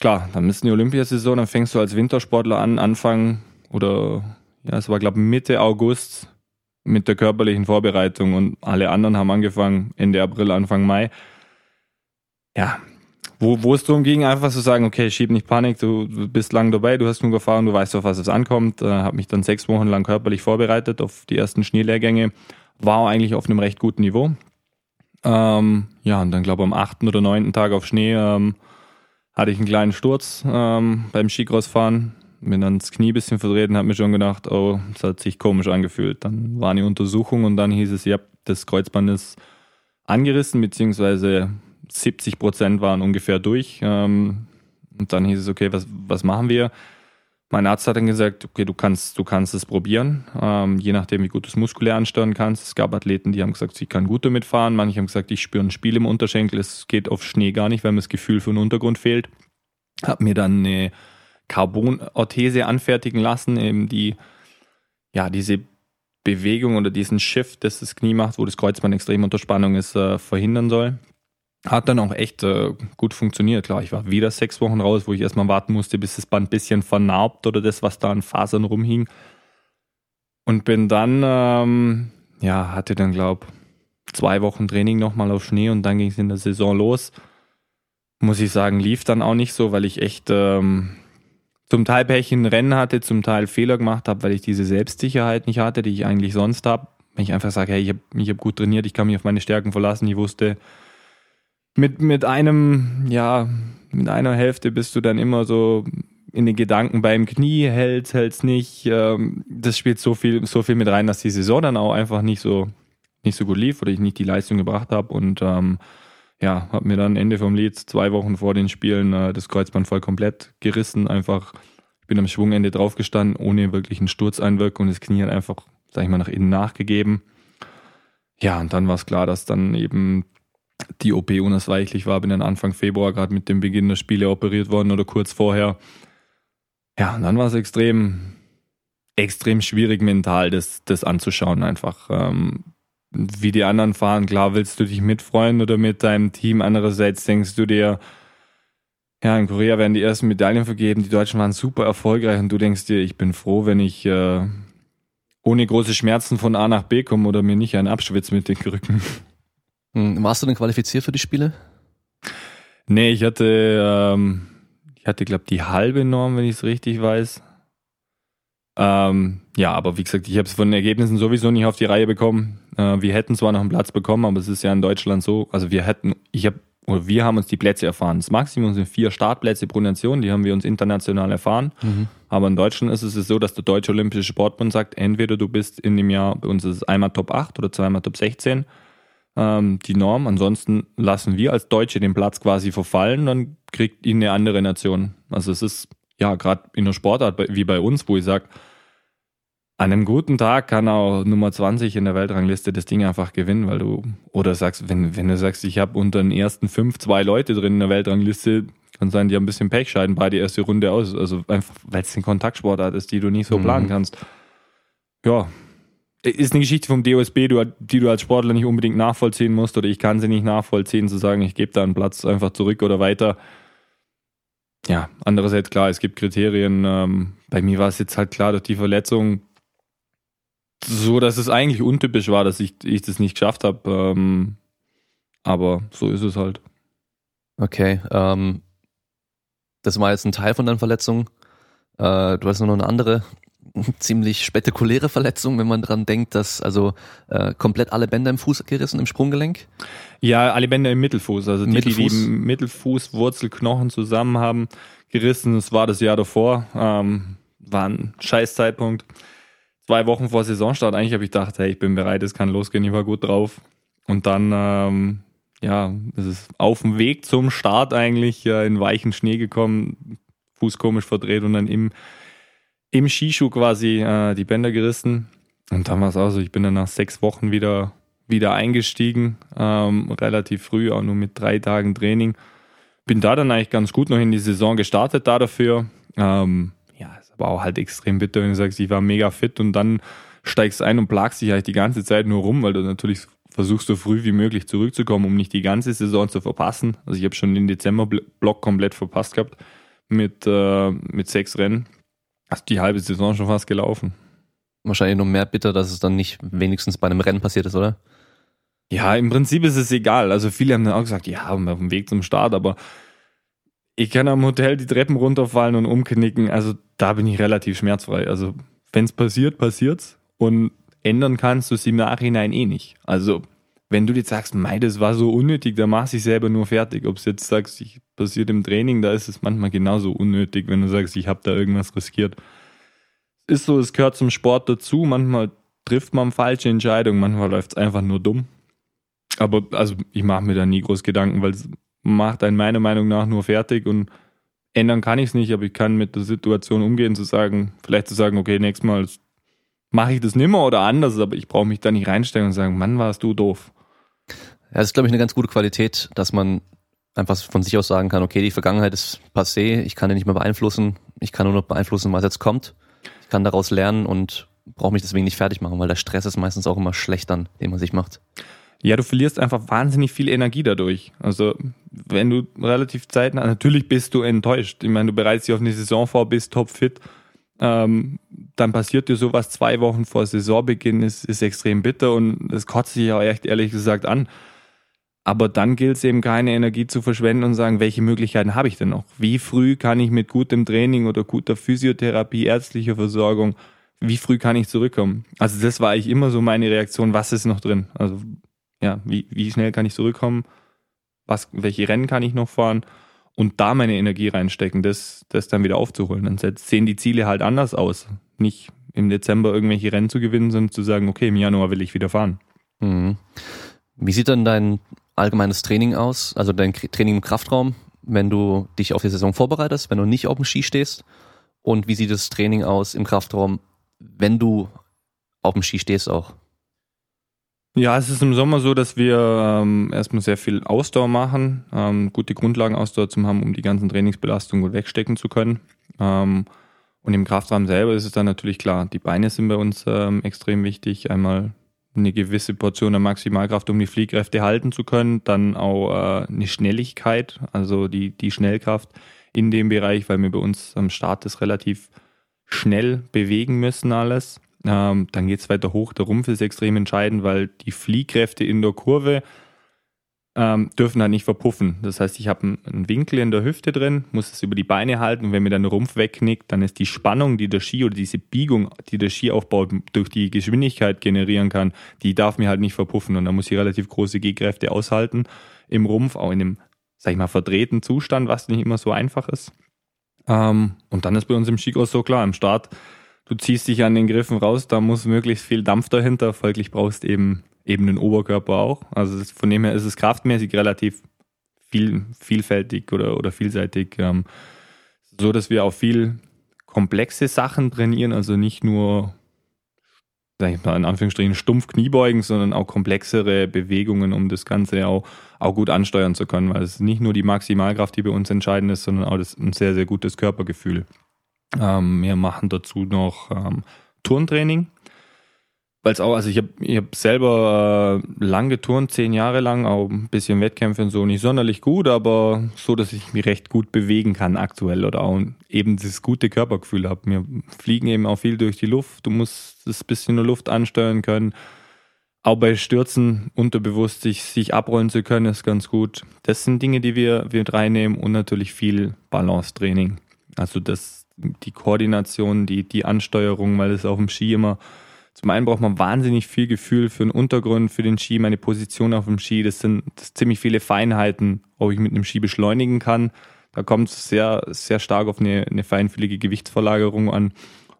Speaker 2: Klar, dann ist eine Olympiasaison, dann fängst du als Wintersportler an, Anfang oder ja, es war glaube Mitte August mit der körperlichen Vorbereitung und alle anderen haben angefangen Ende April, Anfang Mai. Ja, wo, wo es darum ging, einfach zu sagen, okay, schieb nicht Panik, du, bist lang dabei, du hast genug Erfahrung, du weißt, auf was es ankommt. Äh, habe mich dann sechs Wochen lang körperlich vorbereitet auf die ersten Schneelehrgänge. War eigentlich auf einem recht guten Niveau. Ähm, ja, und dann glaube am achten oder neunten Tag auf Schnee ähm, hatte ich einen kleinen Sturz ähm, beim Skicrossfahren. Bin dann das Knie ein bisschen verdreht und habe mir schon gedacht, oh, das hat sich komisch angefühlt. Dann war eine Untersuchung und dann hieß es, ja, das Kreuzband ist angerissen, beziehungsweise 70 Prozent waren ungefähr durch. Ähm, und dann hieß es, okay, was, was machen wir? Mein Arzt hat dann gesagt, okay, du kannst, du kannst es probieren, ähm, je nachdem, wie gut du es muskulär ansteuern kannst. Es gab Athleten, die haben gesagt, sie kann gut damit fahren. Manche haben gesagt, ich spüre ein Spiel im Unterschenkel. Es geht auf Schnee gar nicht, weil mir das Gefühl für den Untergrund fehlt. Hab mir dann eine Carbon-Orthese anfertigen lassen, eben die ja, diese Bewegung oder diesen Shift, das das Knie macht, wo das Kreuzband extrem unter Spannung ist, äh, verhindern soll. Hat dann auch echt äh, gut funktioniert. Klar, ich war wieder sechs Wochen raus, wo ich erstmal warten musste, bis das Band ein bisschen vernarbt oder das, was da an Fasern rumhing. Und bin dann, ähm, ja, hatte dann, glaub, zwei Wochen Training nochmal auf Schnee und dann ging es in der Saison los. Muss ich sagen, lief dann auch nicht so, weil ich echt ähm, zum Teil Pech in Rennen hatte, zum Teil Fehler gemacht habe, weil ich diese Selbstsicherheit nicht hatte, die ich eigentlich sonst habe. Wenn ich einfach sage, hey, ich habe ich hab gut trainiert, ich kann mich auf meine Stärken verlassen, ich wusste, mit, mit einem, ja, mit einer Hälfte bist du dann immer so in den Gedanken beim Knie, hältst, hältst nicht. Ähm, das spielt so viel, so viel mit rein, dass die Saison dann auch einfach nicht so, nicht so gut lief oder ich nicht die Leistung gebracht habe und ähm, ja, habe mir dann Ende vom Lied zwei Wochen vor den Spielen äh, das Kreuzband voll komplett gerissen. Einfach, ich bin am Schwungende draufgestanden, ohne wirklich einen Sturzeinwirkung und das Knie hat einfach, sag ich mal, nach innen nachgegeben. Ja, und dann war es klar, dass dann eben die OP unausweichlich war. Bin dann Anfang Februar gerade mit dem Beginn der Spiele operiert worden oder kurz vorher. Ja, und dann war es extrem, extrem schwierig mental, das, das anzuschauen einfach. Ähm, wie die anderen fahren, klar willst du dich mitfreuen oder mit deinem Team. Andererseits denkst du dir, ja, in Korea werden die ersten Medaillen vergeben, die Deutschen waren super erfolgreich und du denkst dir, ich bin froh, wenn ich äh, ohne große Schmerzen von A nach B komme oder mir nicht einen abschwitz mit den Krücken.
Speaker 1: Hm, warst du denn qualifiziert für die Spiele?
Speaker 2: Nee, ich hatte, ähm, ich hatte, glaube die halbe Norm, wenn ich es richtig weiß. Ähm, ja, aber wie gesagt, ich habe es von den Ergebnissen sowieso nicht auf die Reihe bekommen. Äh, wir hätten zwar noch einen Platz bekommen, aber es ist ja in Deutschland so, also wir hätten, ich habe, oder wir haben uns die Plätze erfahren. Das Maximum sind vier Startplätze pro Nation, die haben wir uns international erfahren. Mhm. Aber in Deutschland ist es so, dass der Deutsche Olympische Sportbund sagt, entweder du bist in dem Jahr, bei uns ist es einmal Top 8 oder zweimal Top 16 ähm, die Norm. Ansonsten lassen wir als Deutsche den Platz quasi verfallen, dann kriegt ihn eine andere Nation. Also es ist ja gerade in der Sportart wie bei uns, wo ich sage, an einem guten Tag kann auch Nummer 20 in der Weltrangliste das Ding einfach gewinnen, weil du, oder sagst, wenn, wenn du sagst, ich habe unter den ersten fünf zwei Leute drin in der Weltrangliste, kann sein, die haben ein bisschen Pech, scheiden bei die erste Runde aus. Also einfach, weil es ein Kontaktsportart ist, die du nicht so mhm. planen kannst. Ja, ist eine Geschichte vom DOSB, die du als Sportler nicht unbedingt nachvollziehen musst oder ich kann sie nicht nachvollziehen, zu sagen, ich gebe da einen Platz einfach zurück oder weiter. Ja, andererseits klar, es gibt Kriterien. Ähm, bei mir war es jetzt halt klar durch die Verletzung so, dass es eigentlich untypisch war, dass ich, ich das nicht geschafft habe. Ähm, aber so ist es halt.
Speaker 1: Okay, ähm, das war jetzt ein Teil von deiner Verletzung. Äh, du hast noch eine andere ziemlich spektakuläre Verletzung, wenn man dran denkt, dass also äh, komplett alle Bänder im Fuß gerissen, im Sprunggelenk?
Speaker 2: Ja, alle Bänder im Mittelfuß. Also die, Mittelfuß. die, die Mittelfußwurzelknochen zusammen haben gerissen. Das war das Jahr davor. Ähm, war ein scheiß Zeitpunkt. Zwei Wochen vor Saisonstart eigentlich habe ich gedacht, hey, ich bin bereit, es kann losgehen, ich war gut drauf. Und dann, ähm, ja, es ist auf dem Weg zum Start eigentlich äh, in weichen Schnee gekommen, Fuß komisch verdreht und dann im im Skischuh quasi äh, die Bänder gerissen. Und dann war es auch so, ich bin dann nach sechs Wochen wieder, wieder eingestiegen, ähm, relativ früh, auch nur mit drei Tagen Training. Bin da dann eigentlich ganz gut noch in die Saison gestartet da dafür. Ähm, ja, ist aber auch halt extrem bitter, wenn du sagst, ich war mega fit und dann steigst ein und plagst dich eigentlich die ganze Zeit nur rum, weil du natürlich versuchst so früh wie möglich zurückzukommen, um nicht die ganze Saison zu verpassen. Also ich habe schon den Dezember-Block komplett verpasst gehabt mit, äh, mit sechs Rennen. Hast die halbe Saison schon fast gelaufen.
Speaker 1: Wahrscheinlich noch mehr bitter, dass es dann nicht wenigstens bei einem Rennen passiert ist, oder?
Speaker 2: Ja, im Prinzip ist es egal. Also viele haben dann auch gesagt, ja, auf dem Weg zum Start, aber ich kann am Hotel die Treppen runterfallen und umknicken. Also da bin ich relativ schmerzfrei. Also wenn es passiert, passiert's. Und ändern kannst du es im Nachhinein eh nicht. Also wenn du jetzt sagst, mei, das war so unnötig, dann machst du dich selber nur fertig. Ob es jetzt sagst, ich passiert im Training, da ist es manchmal genauso unnötig, wenn du sagst, ich habe da irgendwas riskiert. Ist so, es gehört zum Sport dazu. Manchmal trifft man falsche Entscheidungen, manchmal läuft es einfach nur dumm. Aber also ich mache mir da nie groß Gedanken, weil es macht einen meiner Meinung nach nur fertig und ändern kann ich es nicht, aber ich kann mit der Situation umgehen, zu sagen, vielleicht zu sagen, okay, nächstes Mal mache ich das nimmer oder anders, aber ich brauche mich da nicht reinstellen und sagen, Mann, warst du doof.
Speaker 1: Ja, das ist, glaube ich, eine ganz gute Qualität, dass man einfach von sich aus sagen kann, okay, die Vergangenheit ist passé, ich kann die nicht mehr beeinflussen, ich kann nur noch beeinflussen, was jetzt kommt. Ich kann daraus lernen und brauche mich deswegen nicht fertig machen, weil der Stress ist meistens auch immer schlecht dann, den man sich macht.
Speaker 2: Ja, du verlierst einfach wahnsinnig viel Energie dadurch. Also, wenn du relativ zeitnah, natürlich bist du enttäuscht. Ich meine, du bereitest dich auf eine Saison vor, bist topfit. Ähm, dann passiert dir sowas zwei Wochen vor Saisonbeginn, ist, ist extrem bitter und es kotzt sich auch echt ehrlich gesagt an. Aber dann gilt es eben keine Energie zu verschwenden und sagen, welche Möglichkeiten habe ich denn noch? Wie früh kann ich mit gutem Training oder guter Physiotherapie, ärztlicher Versorgung, wie früh kann ich zurückkommen? Also das war eigentlich immer so meine Reaktion, was ist noch drin? Also ja, wie, wie schnell kann ich zurückkommen? Was, welche Rennen kann ich noch fahren? Und da meine Energie reinstecken, das, das dann wieder aufzuholen. Dann sehen die Ziele halt anders aus. Nicht im Dezember irgendwelche Rennen zu gewinnen, sondern zu sagen, okay, im Januar will ich wieder fahren.
Speaker 1: Mhm. Wie sieht dann dein allgemeines Training aus? Also dein Training im Kraftraum, wenn du dich auf die Saison vorbereitest, wenn du nicht auf dem Ski stehst? Und wie sieht das Training aus im Kraftraum, wenn du auf dem Ski stehst auch?
Speaker 2: Ja, es ist im Sommer so, dass wir ähm, erstmal sehr viel Ausdauer machen, ähm, gute Grundlagenausdauer zu haben, um die ganzen Trainingsbelastungen gut wegstecken zu können. Ähm, und im Kraftraum selber ist es dann natürlich klar, die Beine sind bei uns ähm, extrem wichtig. Einmal eine gewisse Portion der Maximalkraft, um die Fliehkräfte halten zu können, dann auch äh, eine Schnelligkeit, also die, die Schnellkraft in dem Bereich, weil wir bei uns am Start das relativ schnell bewegen müssen alles. Ähm, dann geht es weiter hoch. Der Rumpf ist extrem entscheidend, weil die Fliehkräfte in der Kurve ähm, dürfen halt nicht verpuffen. Das heißt, ich habe einen Winkel in der Hüfte drin, muss es über die Beine halten und wenn mir dann der Rumpf wegknickt, dann ist die Spannung, die der Ski oder diese Biegung, die der Skiaufbau durch die Geschwindigkeit generieren kann, die darf mir halt nicht verpuffen und da muss ich relativ große G-Kräfte aushalten im Rumpf, auch in dem, sag ich mal, verdrehten Zustand, was nicht immer so einfach ist. Ähm, und dann ist bei uns im Skicross so klar, im Start du ziehst dich an den Griffen raus, da muss möglichst viel Dampf dahinter, folglich brauchst eben eben den Oberkörper auch. Also das, von dem her ist es kraftmäßig relativ viel, vielfältig oder, oder vielseitig. Ähm, so, dass wir auch viel komplexe Sachen trainieren, also nicht nur, sag ich mal, in Anführungsstrichen stumpf Kniebeugen, sondern auch komplexere Bewegungen, um das Ganze auch, auch gut ansteuern zu können, weil es nicht nur die Maximalkraft, die bei uns entscheidend ist, sondern auch das, ein sehr, sehr gutes Körpergefühl. Ähm, wir machen dazu noch ähm, Turntraining. Weil es auch, also ich habe ich hab selber äh, lang geturnt, zehn Jahre lang, auch ein bisschen Wettkämpfe und so, nicht sonderlich gut, aber so, dass ich mich recht gut bewegen kann aktuell oder auch eben das gute Körpergefühl habe. Wir fliegen eben auch viel durch die Luft, du musst das bisschen nur Luft ansteuern können. Auch bei Stürzen unterbewusst sich, sich abrollen zu können, ist ganz gut. Das sind Dinge, die wir, wir reinnehmen und natürlich viel Balance-Training. Also das die Koordination, die, die Ansteuerung, weil es auf dem Ski immer, zum einen braucht man wahnsinnig viel Gefühl für den Untergrund, für den Ski, meine Position auf dem Ski. Das sind, das ziemlich viele Feinheiten, ob ich mit einem Ski beschleunigen kann. Da kommt es sehr, sehr stark auf eine, eine feinfühlige Gewichtsverlagerung an.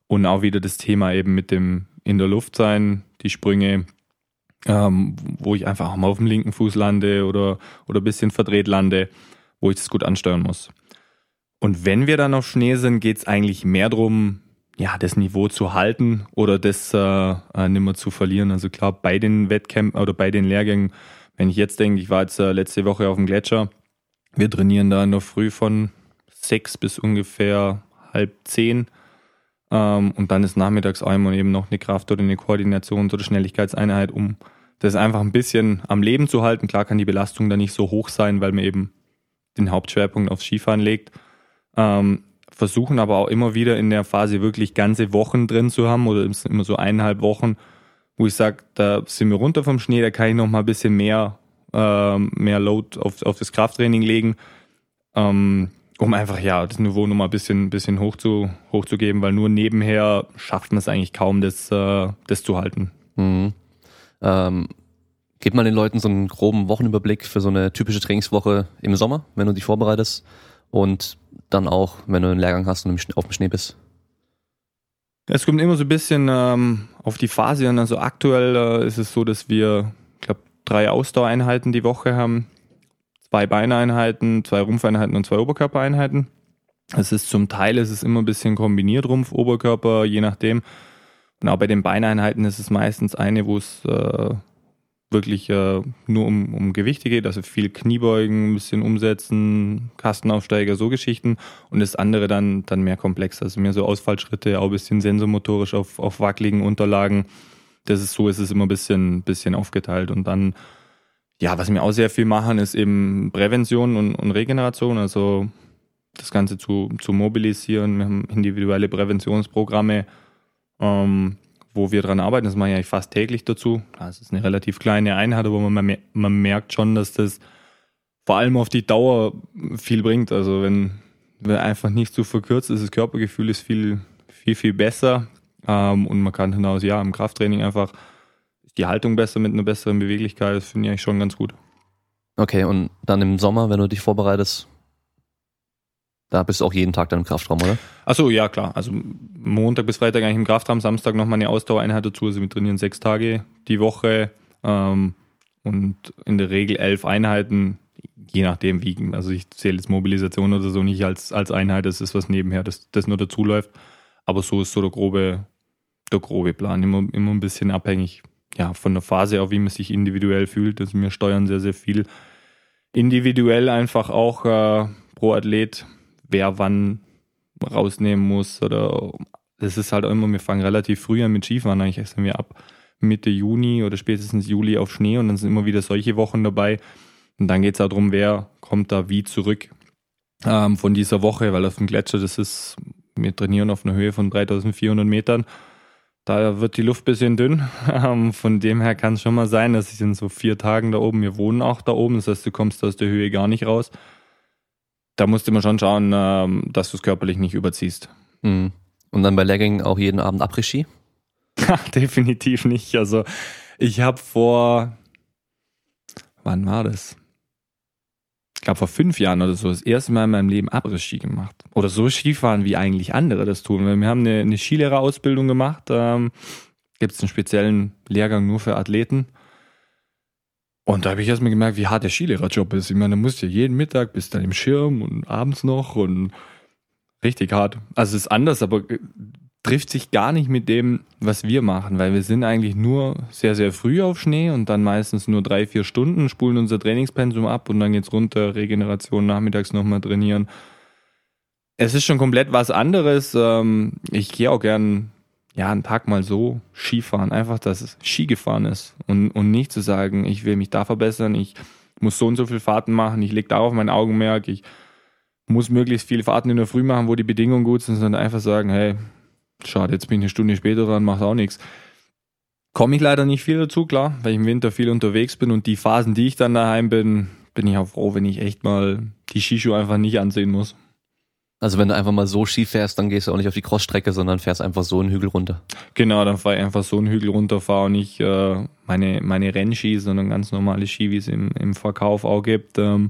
Speaker 2: Und auch wieder das Thema eben mit dem in der Luft sein, die Sprünge, ähm, wo ich einfach auch mal auf dem linken Fuß lande oder, oder ein bisschen verdreht lande, wo ich das gut ansteuern muss. Und wenn wir dann auf Schnee sind, geht es eigentlich mehr darum, ja, das Niveau zu halten oder das äh, äh, nicht mehr zu verlieren. Also klar, bei den Wettkämpfen oder bei den Lehrgängen, wenn ich jetzt denke, ich war jetzt äh, letzte Woche auf dem Gletscher, wir trainieren da in der Früh von sechs bis ungefähr halb zehn. Ähm, und dann ist nachmittags einmal eben noch eine Kraft- oder eine Koordinations- oder Schnelligkeitseinheit, um das einfach ein bisschen am Leben zu halten. Klar kann die Belastung da nicht so hoch sein, weil man eben den Hauptschwerpunkt aufs Skifahren legt. Ähm, versuchen aber auch immer wieder in der Phase wirklich ganze Wochen drin zu haben oder immer so eineinhalb Wochen, wo ich sage, da sind wir runter vom Schnee, da kann ich noch mal ein bisschen mehr, ähm, mehr Load auf, auf das Krafttraining legen, ähm, um einfach ja das Niveau noch mal ein bisschen, bisschen hoch zu, hochzugeben, weil nur nebenher schafft man es eigentlich kaum, das, äh, das zu halten.
Speaker 1: Mhm. Ähm, gib mal den Leuten so einen groben Wochenüberblick für so eine typische Trainingswoche im Sommer, wenn du dich vorbereitest und dann auch, wenn du einen Lehrgang hast und auf dem Schnee bist?
Speaker 2: Es kommt immer so ein bisschen ähm, auf die Phase an. Also aktuell äh, ist es so, dass wir, ich glaube, drei Ausdauereinheiten die Woche haben, zwei Beineinheiten, zwei Rumpfeinheiten und zwei Oberkörpereinheiten. Es ist zum Teil ist immer ein bisschen kombiniert Rumpf, Oberkörper, je nachdem. Und auch bei den Beineinheiten ist es meistens eine, wo es äh, wirklich äh, nur um, um Gewichte geht, also viel Kniebeugen, ein bisschen umsetzen, Kastenaufsteiger, so Geschichten. Und das andere dann, dann mehr komplex, also mehr so Ausfallschritte, auch ein bisschen sensomotorisch auf, auf wackeligen Unterlagen. Das ist so, ist es immer ein bisschen, bisschen aufgeteilt. Und dann, ja, was wir auch sehr viel machen, ist eben Prävention und, und Regeneration, also das Ganze zu, zu mobilisieren. Wir haben individuelle Präventionsprogramme. Ähm, wo wir dran arbeiten. Das mache ich eigentlich fast täglich dazu. Das ist eine relativ kleine Einheit, aber man, man merkt schon, dass das vor allem auf die Dauer viel bringt. Also wenn, wenn einfach nicht zu verkürzt ist, das Körpergefühl ist viel, viel, viel besser. Ähm, und man kann hinaus, ja, im Krafttraining einfach die Haltung besser mit einer besseren Beweglichkeit. Das finde ich eigentlich schon ganz gut.
Speaker 1: Okay, und dann im Sommer, wenn du dich vorbereitest, da bist du auch jeden Tag dann im Kraftraum, oder?
Speaker 2: Achso, ja klar. Also Montag bis Freitag eigentlich im Kraftraum, Samstag nochmal eine Ausdauereinheit dazu. Also wir trainieren sechs Tage die Woche ähm, und in der Regel elf Einheiten, je nachdem wie. Also ich zähle jetzt Mobilisation oder so nicht als, als Einheit, das ist was nebenher, das, das nur dazu läuft. Aber so ist so der grobe, der grobe Plan. Immer, immer ein bisschen abhängig ja, von der Phase, auch wie man sich individuell fühlt. Also wir steuern sehr, sehr viel individuell einfach auch äh, pro Athlet wer wann rausnehmen muss oder das ist halt immer, wir fangen relativ früh an mit Skifahren, eigentlich sind wir ab Mitte Juni oder spätestens Juli auf Schnee und dann sind immer wieder solche Wochen dabei und dann geht es darum, wer kommt da wie zurück ähm, von dieser Woche, weil auf dem Gletscher, das ist, wir trainieren auf einer Höhe von 3400 Metern, da wird die Luft ein bisschen dünn. Ähm, von dem her kann es schon mal sein, dass ich in so vier Tagen da oben, wir wohnen auch da oben, das heißt, du kommst aus der Höhe gar nicht raus da musst du immer schon schauen, ähm, dass du es körperlich nicht überziehst.
Speaker 1: Mhm. Und dann bei Legging auch jeden Abend Après-Ski?
Speaker 2: Definitiv nicht. Also ich habe vor, wann war das? Ich glaube vor fünf Jahren oder so das erste Mal in meinem Leben Après-Ski gemacht. Oder so Skifahren, wie eigentlich andere das tun. Wir haben eine, eine Skilehrerausbildung gemacht. Ähm, Gibt es einen speziellen Lehrgang nur für Athleten. Und da habe ich erstmal gemerkt, wie hart der Skilehrerjob ist. Ich meine, da musst du jeden Mittag bis dann im Schirm und abends noch und richtig hart. Also es ist anders, aber äh, trifft sich gar nicht mit dem, was wir machen, weil wir sind eigentlich nur sehr, sehr früh auf Schnee und dann meistens nur drei, vier Stunden, spulen unser Trainingspensum ab und dann geht's runter, Regeneration nachmittags nochmal trainieren. Es ist schon komplett was anderes. Ähm, ich gehe auch gern ja, einen Tag mal so Skifahren, einfach, dass es Ski gefahren ist und, und nicht zu sagen, ich will mich da verbessern, ich muss so und so viele Fahrten machen, ich lege darauf mein Augenmerk, ich muss möglichst viele Fahrten in der Früh machen, wo die Bedingungen gut sind, sondern einfach sagen, hey, schade, jetzt bin ich eine Stunde später dran, macht auch nichts. Komme ich leider nicht viel dazu, klar, weil ich im Winter viel unterwegs bin und die Phasen, die ich dann daheim bin, bin ich auch froh, wenn ich echt mal die Skischuhe einfach nicht ansehen muss.
Speaker 1: Also wenn du einfach mal so Ski fährst, dann gehst du auch nicht auf die Crossstrecke, sondern fährst einfach so einen Hügel runter.
Speaker 2: Genau, dann fahre ich einfach so einen Hügel runter, fahre auch nicht äh, meine, meine Rennski, sondern ganz normale Ski, wie es im, im Verkauf auch gibt, ähm,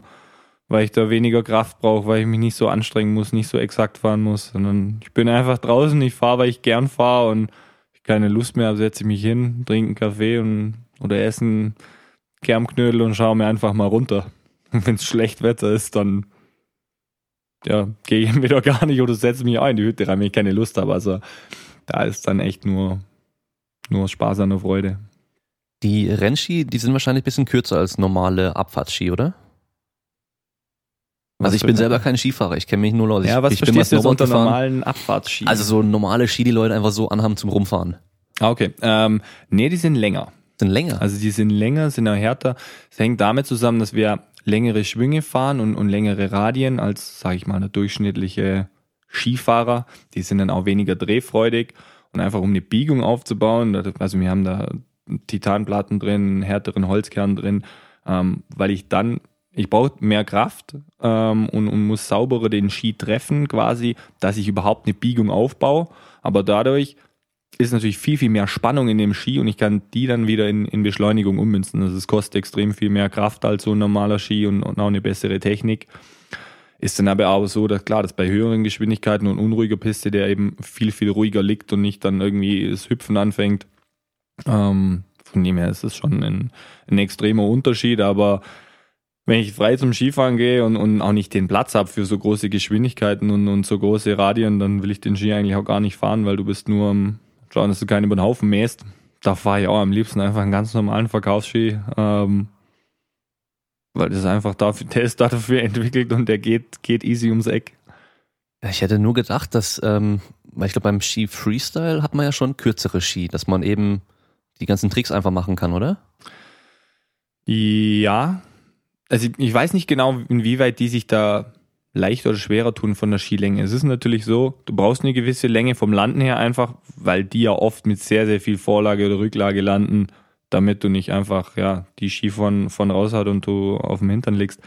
Speaker 2: weil ich da weniger Kraft brauche, weil ich mich nicht so anstrengen muss, nicht so exakt fahren muss, sondern ich bin einfach draußen, ich fahre, weil ich gern fahre und ich keine Lust mehr habe, setze ich mich hin, trinke einen Kaffee und, oder essen Kermknödel und schaue mir einfach mal runter. Und wenn es schlecht Wetter ist, dann ja, gehe ich entweder gar nicht oder setze mich auch in die Hütte rein, wenn ich keine Lust habe. Also da ist dann echt nur, nur Spaß an der Freude.
Speaker 1: Die Rennski, die sind wahrscheinlich ein bisschen kürzer als normale Abfahrtski, oder? Also ich bin selber kein Skifahrer, ich kenne mich nur Leute.
Speaker 2: Ja, was
Speaker 1: ich
Speaker 2: bin du unter gefahren. normalen Abfahrtsski?
Speaker 1: Also so normale Ski, die Leute einfach so anhaben zum Rumfahren.
Speaker 2: Ah, okay. Ähm, nee, die sind länger.
Speaker 1: Sind länger?
Speaker 2: Also die sind länger, sind auch härter. Es hängt damit zusammen, dass wir längere Schwünge fahren und, und längere Radien als, sage ich mal, der durchschnittliche Skifahrer. Die sind dann auch weniger drehfreudig und einfach um eine Biegung aufzubauen. Also wir haben da Titanplatten drin, einen härteren Holzkern drin, ähm, weil ich dann, ich brauche mehr Kraft ähm, und, und muss sauberer den Ski treffen quasi, dass ich überhaupt eine Biegung aufbaue. Aber dadurch ist natürlich viel, viel mehr Spannung in dem Ski und ich kann die dann wieder in, in Beschleunigung ummünzen. Also es kostet extrem viel mehr Kraft als so ein normaler Ski und, und auch eine bessere Technik. Ist dann aber auch so, dass klar, dass bei höheren Geschwindigkeiten und unruhiger Piste der eben viel, viel ruhiger liegt und nicht dann irgendwie das Hüpfen anfängt. Ähm, von dem her ist es schon ein, ein extremer Unterschied, aber wenn ich frei zum Skifahren gehe und, und auch nicht den Platz habe für so große Geschwindigkeiten und, und so große Radien, dann will ich den Ski eigentlich auch gar nicht fahren, weil du bist nur am schauen, dass du keinen über den Haufen mähst. da fahre ich auch am liebsten einfach einen ganz normalen Verkaufsski. Ähm, weil das einfach dafür, der ist dafür entwickelt und der geht, geht easy ums Eck.
Speaker 1: Ich hätte nur gedacht, dass, ähm, weil ich glaube, beim Ski Freestyle hat man ja schon kürzere Ski, dass man eben die ganzen Tricks einfach machen kann, oder?
Speaker 2: Ja. Also ich weiß nicht genau, inwieweit die sich da leichter oder schwerer tun von der Skilänge. Es ist natürlich so, du brauchst eine gewisse Länge vom Landen her einfach, weil die ja oft mit sehr, sehr viel Vorlage oder Rücklage landen, damit du nicht einfach ja, die Ski von, von raus hat und du auf dem Hintern liegst.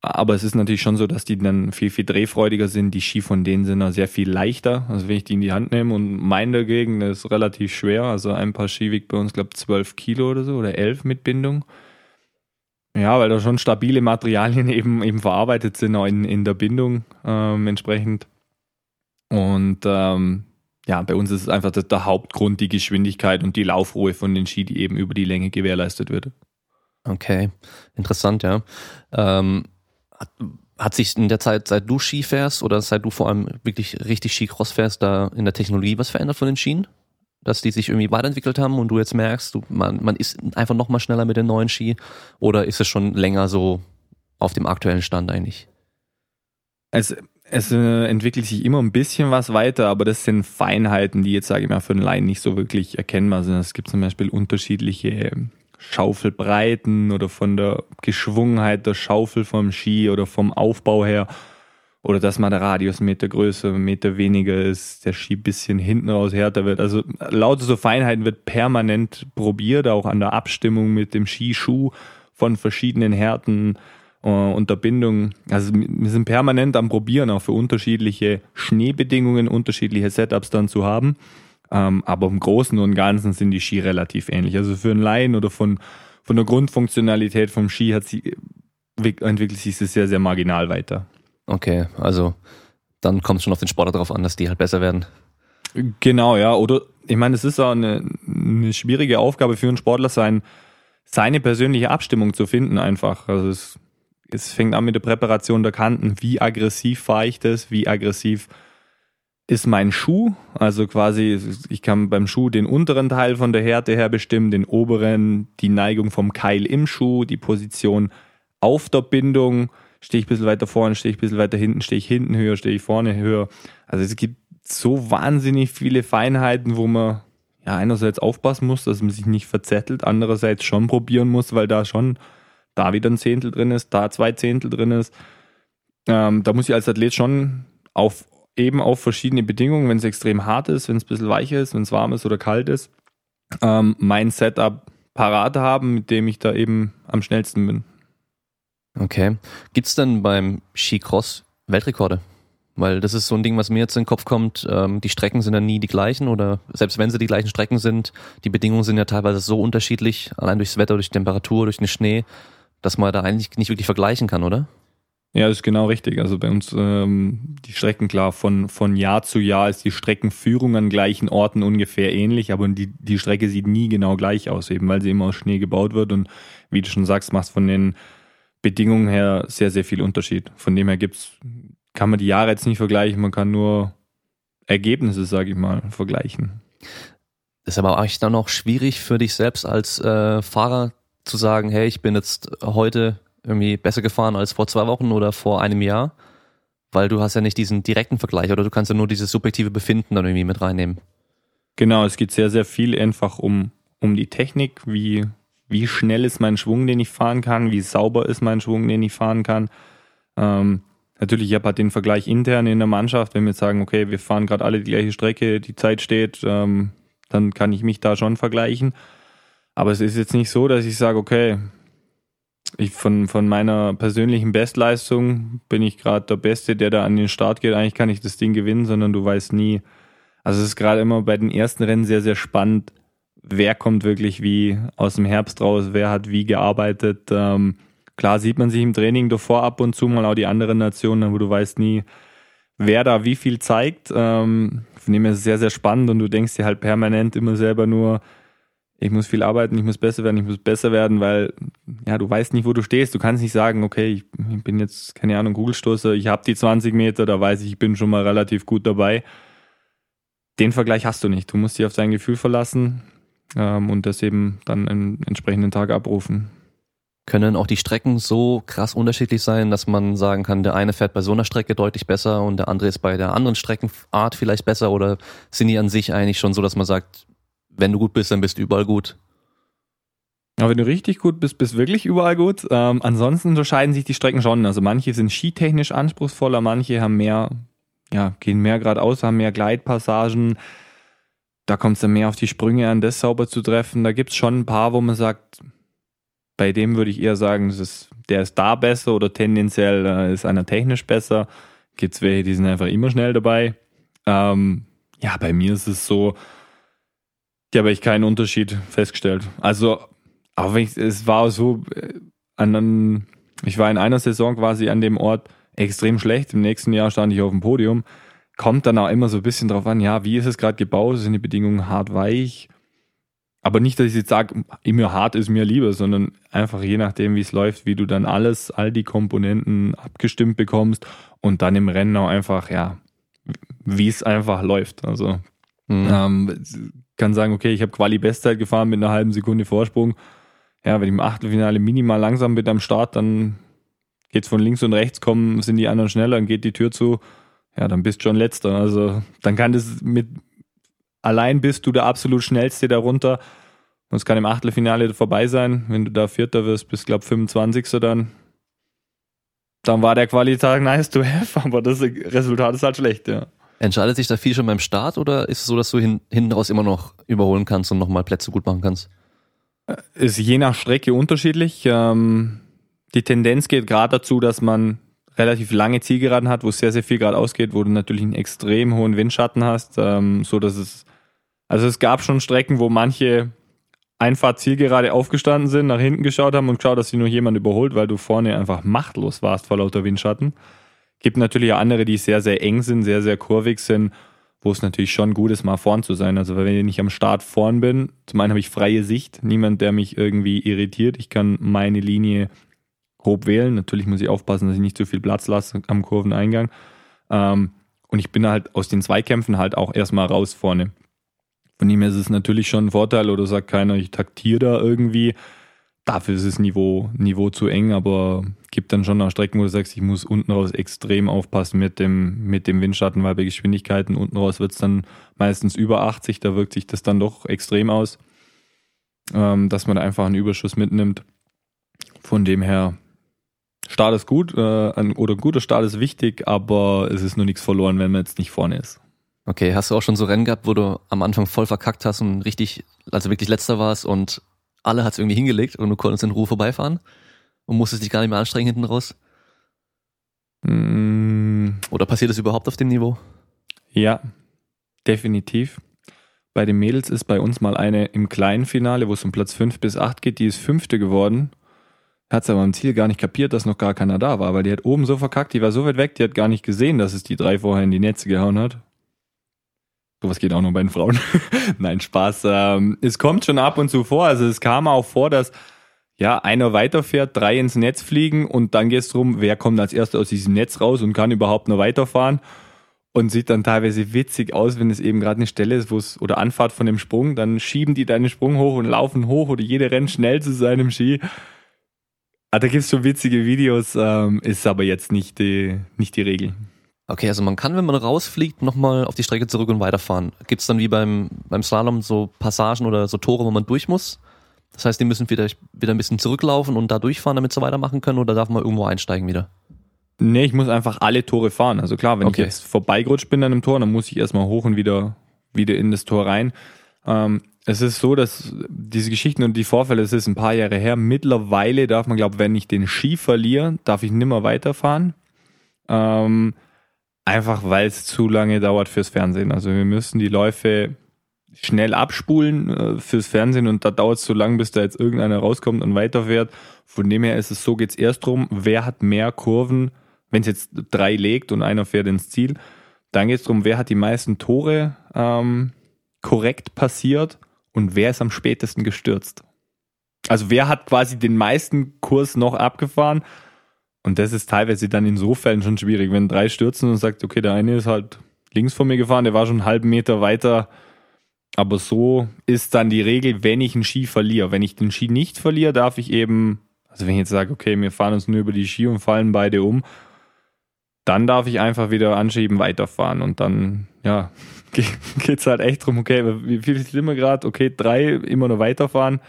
Speaker 2: Aber es ist natürlich schon so, dass die dann viel, viel drehfreudiger sind. Die Ski von denen sind auch sehr viel leichter. Also wenn ich die in die Hand nehme und mein dagegen, ist relativ schwer. Also ein paar Ski wiegt bei uns, glaube ich, 12 Kilo oder so oder 11 mit Bindung. Ja, weil da schon stabile Materialien eben, eben verarbeitet sind, auch in, in der Bindung ähm, entsprechend. Und ähm, ja, bei uns ist es einfach der, Hauptgrund die Geschwindigkeit und die Laufruhe von den Ski, die eben über die Länge gewährleistet wird.
Speaker 1: Okay, interessant, ja. Ähm, hat, hat, sich in der Zeit, seit du Ski fährst oder seit du vor allem wirklich richtig Ski-Cross fährst, da in der Technologie was verändert von den Schienen? Dass die sich irgendwie weiterentwickelt haben und du jetzt merkst, du, man, man ist einfach noch mal schneller mit den neuen Ski oder ist es schon länger so auf dem aktuellen Stand eigentlich?
Speaker 2: Es, es äh, entwickelt sich immer ein bisschen was weiter, aber das sind Feinheiten, die jetzt, sage ich mal, für einen Laien nicht so wirklich erkennbar sind. Es gibt zum Beispiel unterschiedliche Schaufelbreiten oder von der Geschwungenheit der Schaufel vom Ski oder vom Aufbau her oder dass mal der Radius einen Meter größer, einen Meter weniger ist, der Ski ein bisschen hinten raus härter wird. Also lauter so Feinheiten wird permanent probiert, auch an der Abstimmung mit dem Skischuh von verschiedenen Härten äh, Bindung. Also wir sind permanent am Probieren, auch für unterschiedliche Schneebedingungen, unterschiedliche Setups dann zu haben. Ähm, aber im Großen und Ganzen sind die Ski relativ ähnlich. Also für einen Laien oder von, von der Grundfunktionalität vom Ski hat sie, entwickelt sich das sehr, sehr marginal weiter.
Speaker 1: Okay, also dann kommt es schon auf den Sportler drauf an, dass die halt besser werden.
Speaker 2: Genau, ja. Oder ich meine, es ist auch eine, eine schwierige Aufgabe für einen Sportler sein, seine persönliche Abstimmung zu finden einfach. Also es, es fängt an mit der Präparation der Kanten. Wie aggressiv fahre ich das? Wie aggressiv ist mein Schuh? Also quasi, ich kann beim Schuh den unteren Teil von der Härte her bestimmen, den oberen, die Neigung vom Keil im Schuh, die Position auf der Bindung stehe ich ein bisschen weiter vorne, stehe ich ein bisschen weiter hinten, stehe ich hinten höher, stehe ich vorne höher. Also es gibt so wahnsinnig viele Feinheiten, wo man ja einerseits aufpassen muss, dass man sich nicht verzettelt, andererseits schon probieren muss, weil da schon da wieder ein Zehntel drin ist, da zwei Zehntel drin ist. Ähm, da muss ich als Athlet schon auf eben auf verschiedene Bedingungen, wenn es extrem hart ist, wenn es ein bisschen weicher ist, wenn es warm ist oder kalt ist, ähm, mein Setup parat haben, mit dem ich da eben am schnellsten bin.
Speaker 1: Okay. Gibt's denn beim Skicross Weltrekorde? Weil das ist so ein Ding, was mir jetzt in den Kopf kommt. Ähm, die Strecken sind ja nie die gleichen oder selbst wenn sie die gleichen Strecken sind, die Bedingungen sind ja teilweise so unterschiedlich, allein durchs Wetter, durch die Temperatur, durch den Schnee, dass man da eigentlich nicht wirklich vergleichen kann, oder?
Speaker 2: Ja, das ist genau richtig. Also bei uns ähm, die Strecken klar von von Jahr zu Jahr ist die Streckenführung an gleichen Orten ungefähr ähnlich, aber die die Strecke sieht nie genau gleich aus, eben weil sie immer aus Schnee gebaut wird und wie du schon sagst, machst von den Bedingungen her sehr, sehr viel Unterschied. Von dem her gibt's, kann man die Jahre jetzt nicht vergleichen, man kann nur Ergebnisse, sage ich mal, vergleichen.
Speaker 1: Das ist aber eigentlich dann auch schwierig für dich selbst als äh, Fahrer zu sagen, hey, ich bin jetzt heute irgendwie besser gefahren als vor zwei Wochen oder vor einem Jahr, weil du hast ja nicht diesen direkten Vergleich oder du kannst ja nur dieses subjektive Befinden dann irgendwie mit reinnehmen.
Speaker 2: Genau, es geht sehr, sehr viel einfach um, um die Technik, wie wie schnell ist mein Schwung, den ich fahren kann, wie sauber ist mein Schwung, den ich fahren kann. Ähm, natürlich, ich habe halt den Vergleich intern in der Mannschaft, wenn wir jetzt sagen, okay, wir fahren gerade alle die gleiche Strecke, die Zeit steht, ähm, dann kann ich mich da schon vergleichen. Aber es ist jetzt nicht so, dass ich sage, okay, ich von, von meiner persönlichen Bestleistung bin ich gerade der Beste, der da an den Start geht. Eigentlich kann ich das Ding gewinnen, sondern du weißt nie. Also es ist gerade immer bei den ersten Rennen sehr, sehr spannend, wer kommt wirklich wie aus dem Herbst raus, wer hat wie gearbeitet. Ähm, klar sieht man sich im Training davor ab und zu mal auch die anderen Nationen, aber du weißt nie, wer da wie viel zeigt. Ähm, von dem es sehr, sehr spannend und du denkst dir halt permanent immer selber nur, ich muss viel arbeiten, ich muss besser werden, ich muss besser werden, weil ja, du weißt nicht, wo du stehst. Du kannst nicht sagen, okay, ich, ich bin jetzt, keine Ahnung, Kugelstoßer, ich habe die 20 Meter, da weiß ich, ich bin schon mal relativ gut dabei. Den Vergleich hast du nicht. Du musst dich auf dein Gefühl verlassen ähm, und das eben dann einen entsprechenden Tag abrufen.
Speaker 1: Können auch die Strecken so krass unterschiedlich sein, dass man sagen kann, der eine fährt bei so einer Strecke deutlich besser und der andere ist bei der anderen Streckenart vielleicht besser oder sind die an sich eigentlich schon so, dass man sagt, wenn du gut bist, dann bist du überall gut?
Speaker 2: Aber wenn du richtig gut bist, bist du wirklich überall gut. Ähm, ansonsten unterscheiden sich die Strecken schon. Also manche sind skitechnisch anspruchsvoller, manche haben mehr, ja, gehen mehr geradeaus, haben mehr Gleitpassagen. Da kommt es dann mehr auf die Sprünge an, das sauber zu treffen. Da gibt es schon ein paar, wo man sagt, bei dem würde ich eher sagen, ist, der ist da besser oder tendenziell äh, ist einer technisch besser. Gibt es welche, die sind einfach immer schnell dabei. Ähm, ja, bei mir ist es so, die habe ich keinen Unterschied festgestellt. Also auch wenn ich, es war so, äh, an, ich war in einer Saison quasi an dem Ort extrem schlecht. Im nächsten Jahr stand ich auf dem Podium. Kommt dann auch immer so ein bisschen drauf an, ja, wie ist es gerade gebaut? Sind die Bedingungen hart weich? Aber nicht, dass ich jetzt sage, immer hart ist mir lieber, sondern einfach je nachdem, wie es läuft, wie du dann alles, all die Komponenten abgestimmt bekommst und dann im Rennen auch einfach, ja, wie es einfach läuft. Also mhm. ähm, kann sagen, okay, ich habe Quali-Bestzeit gefahren mit einer halben Sekunde Vorsprung ja, wenn ich im Achtelfinale minimal langsam bin am Start, dann geht's von links und rechts kommen, sind die anderen schneller, dann geht die Tür zu, ja, dann bist du schon letzter. Also dann kann das mit allein bist du der absolut schnellste darunter. Und es kann im Achtelfinale vorbei sein. Wenn du da Vierter wirst, bist glaube 25. dann. Dann war der Qualität nice to have, aber das Resultat ist halt schlecht, ja.
Speaker 1: Entscheidet sich da viel schon beim Start oder ist es so, dass du hin, hinten raus immer noch überholen kannst und nochmal Plätze gut machen kannst?
Speaker 2: Ist je nach Strecke unterschiedlich. Ähm, die Tendenz geht gerade dazu, dass man relativ lange Zielgeraden hat, wo sehr, sehr viel gerade ausgeht, wo du natürlich einen extrem hohen Windschatten hast, ähm, so dass es, also es gab schon Strecken, wo manche Einfahrt Zielgerade aufgestanden sind, nach hinten geschaut haben und geschaut, dass sie nur jemand überholt, weil du vorne einfach machtlos warst vor lauter Windschatten. Gibt natürlich auch andere, die sehr, sehr eng sind, sehr, sehr kurvig sind wo es natürlich schon gut ist, mal vorn zu sein. Also wenn ich nicht am Start vorn bin, zum einen habe ich freie Sicht, niemand, der mich irgendwie irritiert. Ich kann meine Linie grob wählen. Natürlich muss ich aufpassen, dass ich nicht zu viel Platz lasse am Kurveneingang. Ähm, und ich bin halt aus den Zweikämpfen halt auch erstmal raus vorne. Von dem her ist es natürlich schon ein Vorteil oder sagt keiner, ich taktiere da irgendwie dafür ist das Niveau, Niveau zu eng, aber gibt dann schon noch Strecken, wo du sagst, ich muss unten raus extrem aufpassen mit dem, mit dem Windschatten, weil bei Geschwindigkeiten unten raus wird es dann meistens über 80, da wirkt sich das dann doch extrem aus, ähm, dass man da einfach einen Überschuss mitnimmt. Von dem her, Start ist gut äh, ein, oder ein guter Start ist wichtig, aber es ist nur nichts verloren, wenn man jetzt nicht vorne ist.
Speaker 1: Okay, hast du auch schon so Rennen gehabt, wo du am Anfang voll verkackt hast und richtig, also wirklich letzter warst und alle hat es irgendwie hingelegt und du konntest in Ruhe vorbeifahren und musstest dich gar nicht mehr anstrengen hinten raus? Mm. Oder passiert das überhaupt auf dem Niveau?
Speaker 2: Ja, definitiv. Bei den Mädels ist bei uns mal eine im kleinen Finale, wo es um Platz 5 bis 8 geht, die ist Fünfte geworden. Hat es aber im Ziel gar nicht kapiert, dass noch gar keiner da war, weil die hat oben so verkackt, die war so weit weg, die hat gar nicht gesehen, dass es die drei vorher in die Netze gehauen hat. Sowas geht auch nur bei den Frauen. Nein, Spaß. Ähm, es kommt schon ab und zu vor. Also es kam auch vor, dass ja einer weiterfährt, drei ins Netz fliegen und dann geht es darum, wer kommt als erster aus diesem Netz raus und kann überhaupt noch weiterfahren. Und sieht dann teilweise witzig aus, wenn es eben gerade eine Stelle ist, wo es oder Anfahrt von dem Sprung, dann schieben die deinen Sprung hoch und laufen hoch oder jeder rennt schnell zu seinem Ski. Ah, da gibt es schon witzige Videos, ähm, ist aber jetzt nicht die, nicht die Regel.
Speaker 1: Okay, also man kann, wenn man rausfliegt, nochmal auf die Strecke zurück und weiterfahren. Gibt es dann wie beim, beim Slalom so Passagen oder so Tore, wo man durch muss? Das heißt, die müssen wieder, wieder ein bisschen zurücklaufen und da durchfahren, damit sie weitermachen können, oder darf man irgendwo einsteigen wieder?
Speaker 2: Nee, ich muss einfach alle Tore fahren. Also klar, wenn okay. ich jetzt vorbeigerutscht bin an einem Tor, dann muss ich erstmal hoch und wieder, wieder in das Tor rein. Ähm, es ist so, dass diese Geschichten und die Vorfälle, es ist ein paar Jahre her. Mittlerweile darf man, glaube wenn ich den Ski verliere, darf ich nimmer weiterfahren. Ähm, Einfach weil es zu lange dauert fürs Fernsehen. Also wir müssen die Läufe schnell abspulen äh, fürs Fernsehen und da dauert es so lange, bis da jetzt irgendeiner rauskommt und weiterfährt. Von dem her ist es so, geht es erst drum, wer hat mehr Kurven, wenn es jetzt drei legt und einer fährt ins Ziel. Dann geht es darum, wer hat die meisten Tore ähm, korrekt passiert und wer ist am spätesten gestürzt. Also wer hat quasi den meisten Kurs noch abgefahren und das ist teilweise dann insofern schon schwierig, wenn drei stürzen und sagt, okay, der eine ist halt links von mir gefahren, der war schon einen halben Meter weiter aber so ist dann die Regel, wenn ich einen Ski verliere. Wenn ich den Ski nicht verliere, darf ich eben, also wenn ich jetzt sage, okay, wir fahren uns nur über die Ski und fallen beide um, dann darf ich einfach wieder anschieben, weiterfahren und dann, ja, geht es halt echt drum, okay, wie viel sind wir gerade? Okay, drei, immer nur weiterfahren.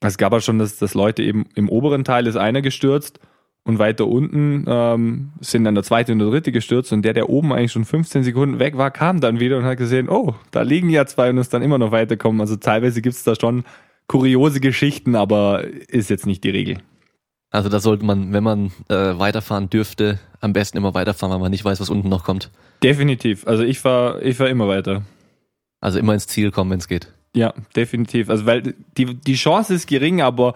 Speaker 2: Es gab auch schon, dass, dass Leute eben im oberen Teil ist einer gestürzt und weiter unten ähm, sind dann der zweite und der dritte gestürzt und der, der oben eigentlich schon 15 Sekunden weg war, kam dann wieder und hat gesehen, oh, da liegen ja zwei und ist dann immer noch weiterkommen. Also teilweise gibt es da schon kuriose Geschichten, aber ist jetzt nicht die Regel.
Speaker 1: Also da sollte man, wenn man äh, weiterfahren dürfte, am besten immer weiterfahren, weil man nicht weiß, was unten noch kommt.
Speaker 2: Definitiv. Also ich fahre ich fahr immer weiter.
Speaker 1: Also immer ins Ziel kommen, wenn es geht.
Speaker 2: Ja, definitiv. Also weil die, die Chance ist gering, aber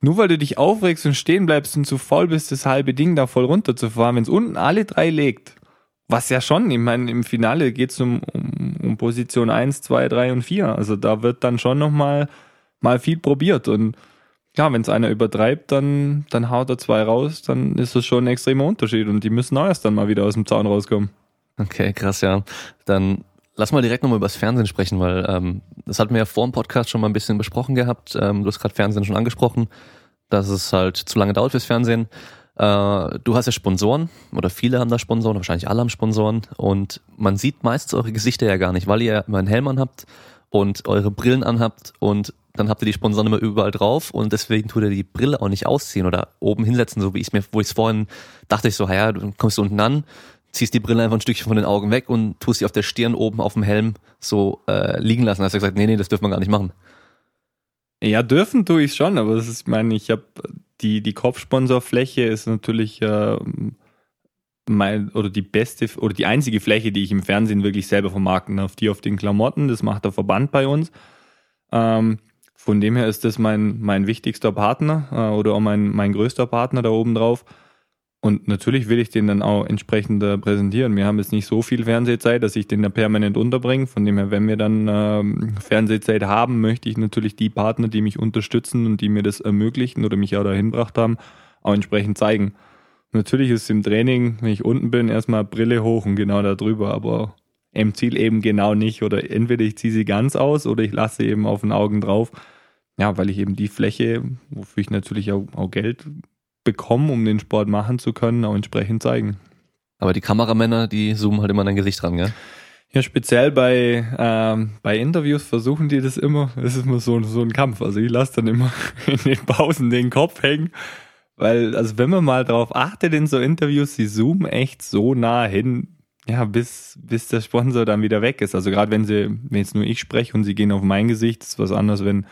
Speaker 2: nur weil du dich aufregst und stehen bleibst und zu voll bist, das halbe Ding da voll runterzufahren, wenn es unten alle drei legt, was ja schon, ich meine, im Finale geht es um, um, um Position 1, 2, 3 und 4. Also da wird dann schon nochmal mal viel probiert. Und ja, wenn es einer übertreibt, dann, dann haut er zwei raus, dann ist das schon ein extremer Unterschied. Und die müssen auch erst dann mal wieder aus dem Zaun rauskommen.
Speaker 1: Okay, krass, ja. Dann lass mal direkt nochmal über das Fernsehen sprechen, weil ähm, das hatten wir ja vor dem Podcast schon mal ein bisschen besprochen gehabt. Ähm, du hast gerade Fernsehen schon angesprochen, dass es halt zu lange dauert fürs Fernsehen. Äh, du hast ja Sponsoren oder viele haben da Sponsoren, wahrscheinlich alle haben Sponsoren und man sieht meistens eure Gesichter ja gar nicht, weil ihr immer einen Helm anhabt und eure Brillen anhabt und dann habt ihr die Sponsoren immer überall drauf und deswegen tut ihr die Brille auch nicht ausziehen oder oben hinsetzen, so wie ich mir, wo ich es vorhin dachte ich so, ja, du kommst unten an, ziehst die Brille einfach ein Stückchen von den Augen weg und tust sie auf der Stirn oben auf dem Helm so äh, liegen lassen. Da hast du gesagt, nee, nee, das dürfen wir gar nicht machen.
Speaker 2: Ja, dürfen tue ich schon, aber das ist, ich meine, ich habe die, die Kopfsponsorfläche ist natürlich äh, mein, oder die beste oder die einzige Fläche, die ich im Fernsehen wirklich selber vermarkten darf. Die auf den Klamotten, das macht der Verband bei uns. Ähm, von dem her ist das mein, mein wichtigster Partner äh, oder auch mein, mein größter Partner da oben drauf. Und natürlich will ich den dann auch entsprechend äh, präsentieren. Wir haben jetzt nicht so viel Fernsehzeit, dass ich den da permanent unterbringe. Von dem her, wenn wir dann ähm, Fernsehzeit haben, möchte ich natürlich die Partner, die mich unterstützen und die mir das ermöglichen oder mich auch dahin gebracht haben, auch entsprechend zeigen. Natürlich ist es im Training, wenn ich unten bin, erstmal Brille hoch und genau da drüber, aber im Ziel eben genau nicht. Oder entweder ich ziehe sie ganz aus oder ich lasse sie eben auf den Augen drauf. Ja, weil ich eben die Fläche, wofür ich natürlich auch, auch Geld bekommen, um den Sport machen zu können, auch entsprechend zeigen.
Speaker 1: Aber die Kameramänner, die zoomen halt immer an dein Gesicht ran, gell?
Speaker 2: Ja, speziell bei, ähm, bei Interviews versuchen die das immer. Das ist immer so, so ein Kampf. Also ich lasse dann immer in den Pausen den Kopf hängen. Weil, also wenn man mal drauf achtet in so Interviews, die zoomen echt so nah hin, ja, bis, bis der Sponsor dann wieder weg ist. Also gerade wenn sie, wenn jetzt nur ich spreche und sie gehen auf mein Gesicht, ist was anderes, wenn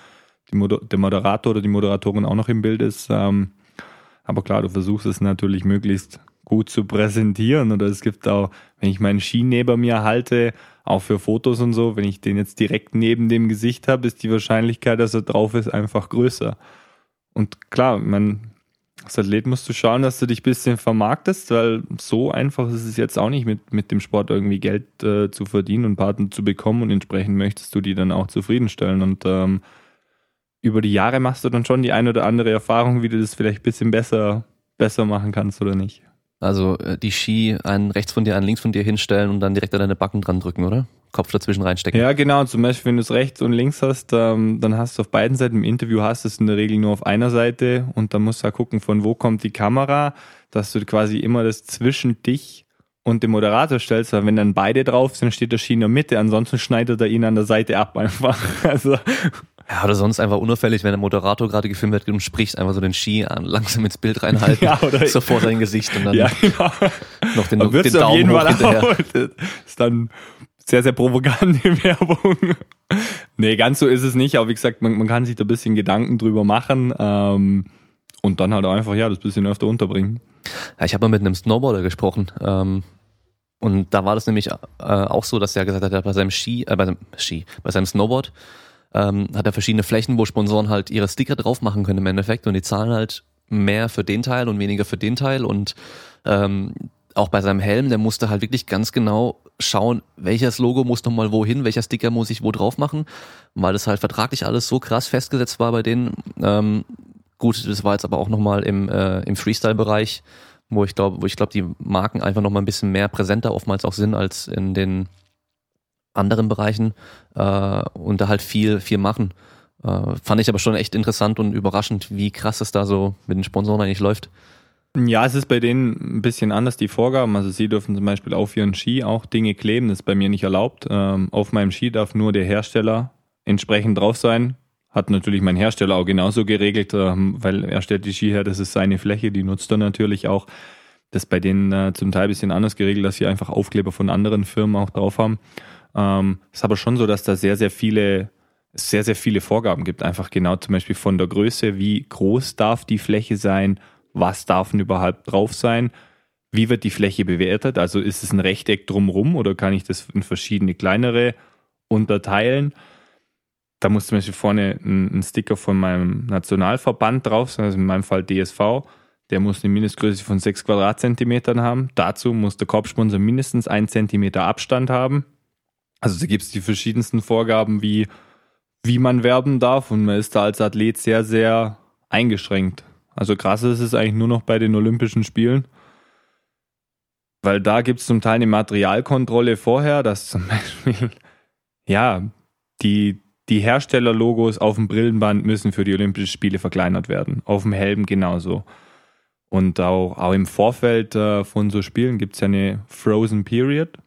Speaker 2: Moder der Moderator oder die Moderatorin auch noch im Bild ist. Ähm, aber klar, du versuchst es natürlich möglichst gut zu präsentieren. Oder es gibt auch, wenn ich meinen Ski neben mir halte, auch für Fotos und so, wenn ich den jetzt direkt neben dem Gesicht habe, ist die Wahrscheinlichkeit, dass er drauf ist, einfach größer. Und klar, man, als Athlet musst du schauen, dass du dich ein bisschen vermarktest, weil so einfach ist es jetzt auch nicht, mit, mit dem Sport irgendwie Geld äh, zu verdienen und Partner zu bekommen und entsprechend möchtest du die dann auch zufriedenstellen. Und ähm, über die Jahre machst du dann schon die eine oder andere Erfahrung, wie du das vielleicht ein bisschen besser, besser machen kannst oder nicht.
Speaker 1: Also äh, die Ski einen rechts von dir, einen links von dir hinstellen und dann direkt an deine Backen dran drücken, oder? Kopf dazwischen reinstecken.
Speaker 2: Ja, genau. Zum Beispiel, wenn du es rechts und links hast, ähm, dann hast du auf beiden Seiten im Interview hast du es in der Regel nur auf einer Seite und dann musst du ja gucken, von wo kommt die Kamera, dass du quasi immer das zwischen dich und dem Moderator stellst, weil wenn dann beide drauf sind, steht der Ski in der Mitte, ansonsten schneidet er ihn an der Seite ab einfach. Also
Speaker 1: ja, oder sonst einfach unauffällig, wenn der Moderator gerade gefilmt wird und spricht, einfach so den Ski an, langsam ins Bild reinhalten, ja, oder so vor sein Gesicht und dann
Speaker 2: ja, genau.
Speaker 1: noch den, den Daumen auf jeden hoch Fall hinterher. Auch,
Speaker 2: ist dann sehr, sehr provokant, die Werbung. nee, ganz so ist es nicht, aber wie gesagt, man, man kann sich da ein bisschen Gedanken drüber machen ähm, und dann halt einfach, ja, das bisschen öfter unterbringen.
Speaker 1: Ja, ich habe mal mit einem Snowboarder gesprochen ähm, und da war das nämlich äh, auch so, dass er gesagt hat, er bei seinem Ski, äh, bei seinem Ski, bei seinem Snowboard ähm, hat er verschiedene Flächen, wo Sponsoren halt ihre Sticker drauf machen können im Endeffekt und die zahlen halt mehr für den Teil und weniger für den Teil und ähm, auch bei seinem Helm, der musste halt wirklich ganz genau schauen, welches Logo muss nochmal wohin, welcher Sticker muss ich wo drauf machen, weil das halt vertraglich alles so krass festgesetzt war bei denen. Ähm, gut, das war jetzt aber auch nochmal im, äh, im Freestyle-Bereich, wo ich glaube, wo ich glaube, die Marken einfach nochmal ein bisschen mehr präsenter oftmals auch sind als in den anderen Bereichen äh, und da halt viel, viel machen. Äh, fand ich aber schon echt interessant und überraschend, wie krass es da so mit den Sponsoren eigentlich läuft.
Speaker 2: Ja, es ist bei denen ein bisschen anders, die Vorgaben. Also sie dürfen zum Beispiel auf ihren Ski auch Dinge kleben, das ist bei mir nicht erlaubt. Ähm, auf meinem Ski darf nur der Hersteller entsprechend drauf sein. Hat natürlich mein Hersteller auch genauso geregelt, ähm, weil er stellt die Ski her, das ist seine Fläche, die nutzt er natürlich auch. Das ist bei denen äh, zum Teil ein bisschen anders geregelt, dass sie einfach Aufkleber von anderen Firmen auch drauf haben. Ähm, ist aber schon so, dass da sehr, sehr viele, sehr, sehr viele Vorgaben gibt. Einfach genau zum Beispiel von der Größe, wie groß darf die Fläche sein, was darf denn überhaupt drauf sein, wie wird die Fläche bewertet, also ist es ein Rechteck drumherum oder kann ich das in verschiedene kleinere unterteilen. Da muss zum Beispiel vorne ein, ein Sticker von meinem Nationalverband drauf sein, also in meinem Fall DSV. Der muss eine Mindestgröße von 6 Quadratzentimetern haben. Dazu muss der Korbsponsor mindestens 1 Zentimeter Abstand haben. Also da gibt es die verschiedensten Vorgaben, wie, wie man werben darf und man ist da als Athlet sehr, sehr eingeschränkt. Also krass ist es eigentlich nur noch bei den Olympischen Spielen. Weil da gibt es zum Teil eine Materialkontrolle vorher, dass zum Beispiel, ja, die, die Herstellerlogos auf dem Brillenband müssen für die Olympischen Spiele verkleinert werden. Auf dem Helm genauso. Und auch, auch im Vorfeld äh, von so Spielen gibt es ja eine Frozen Period,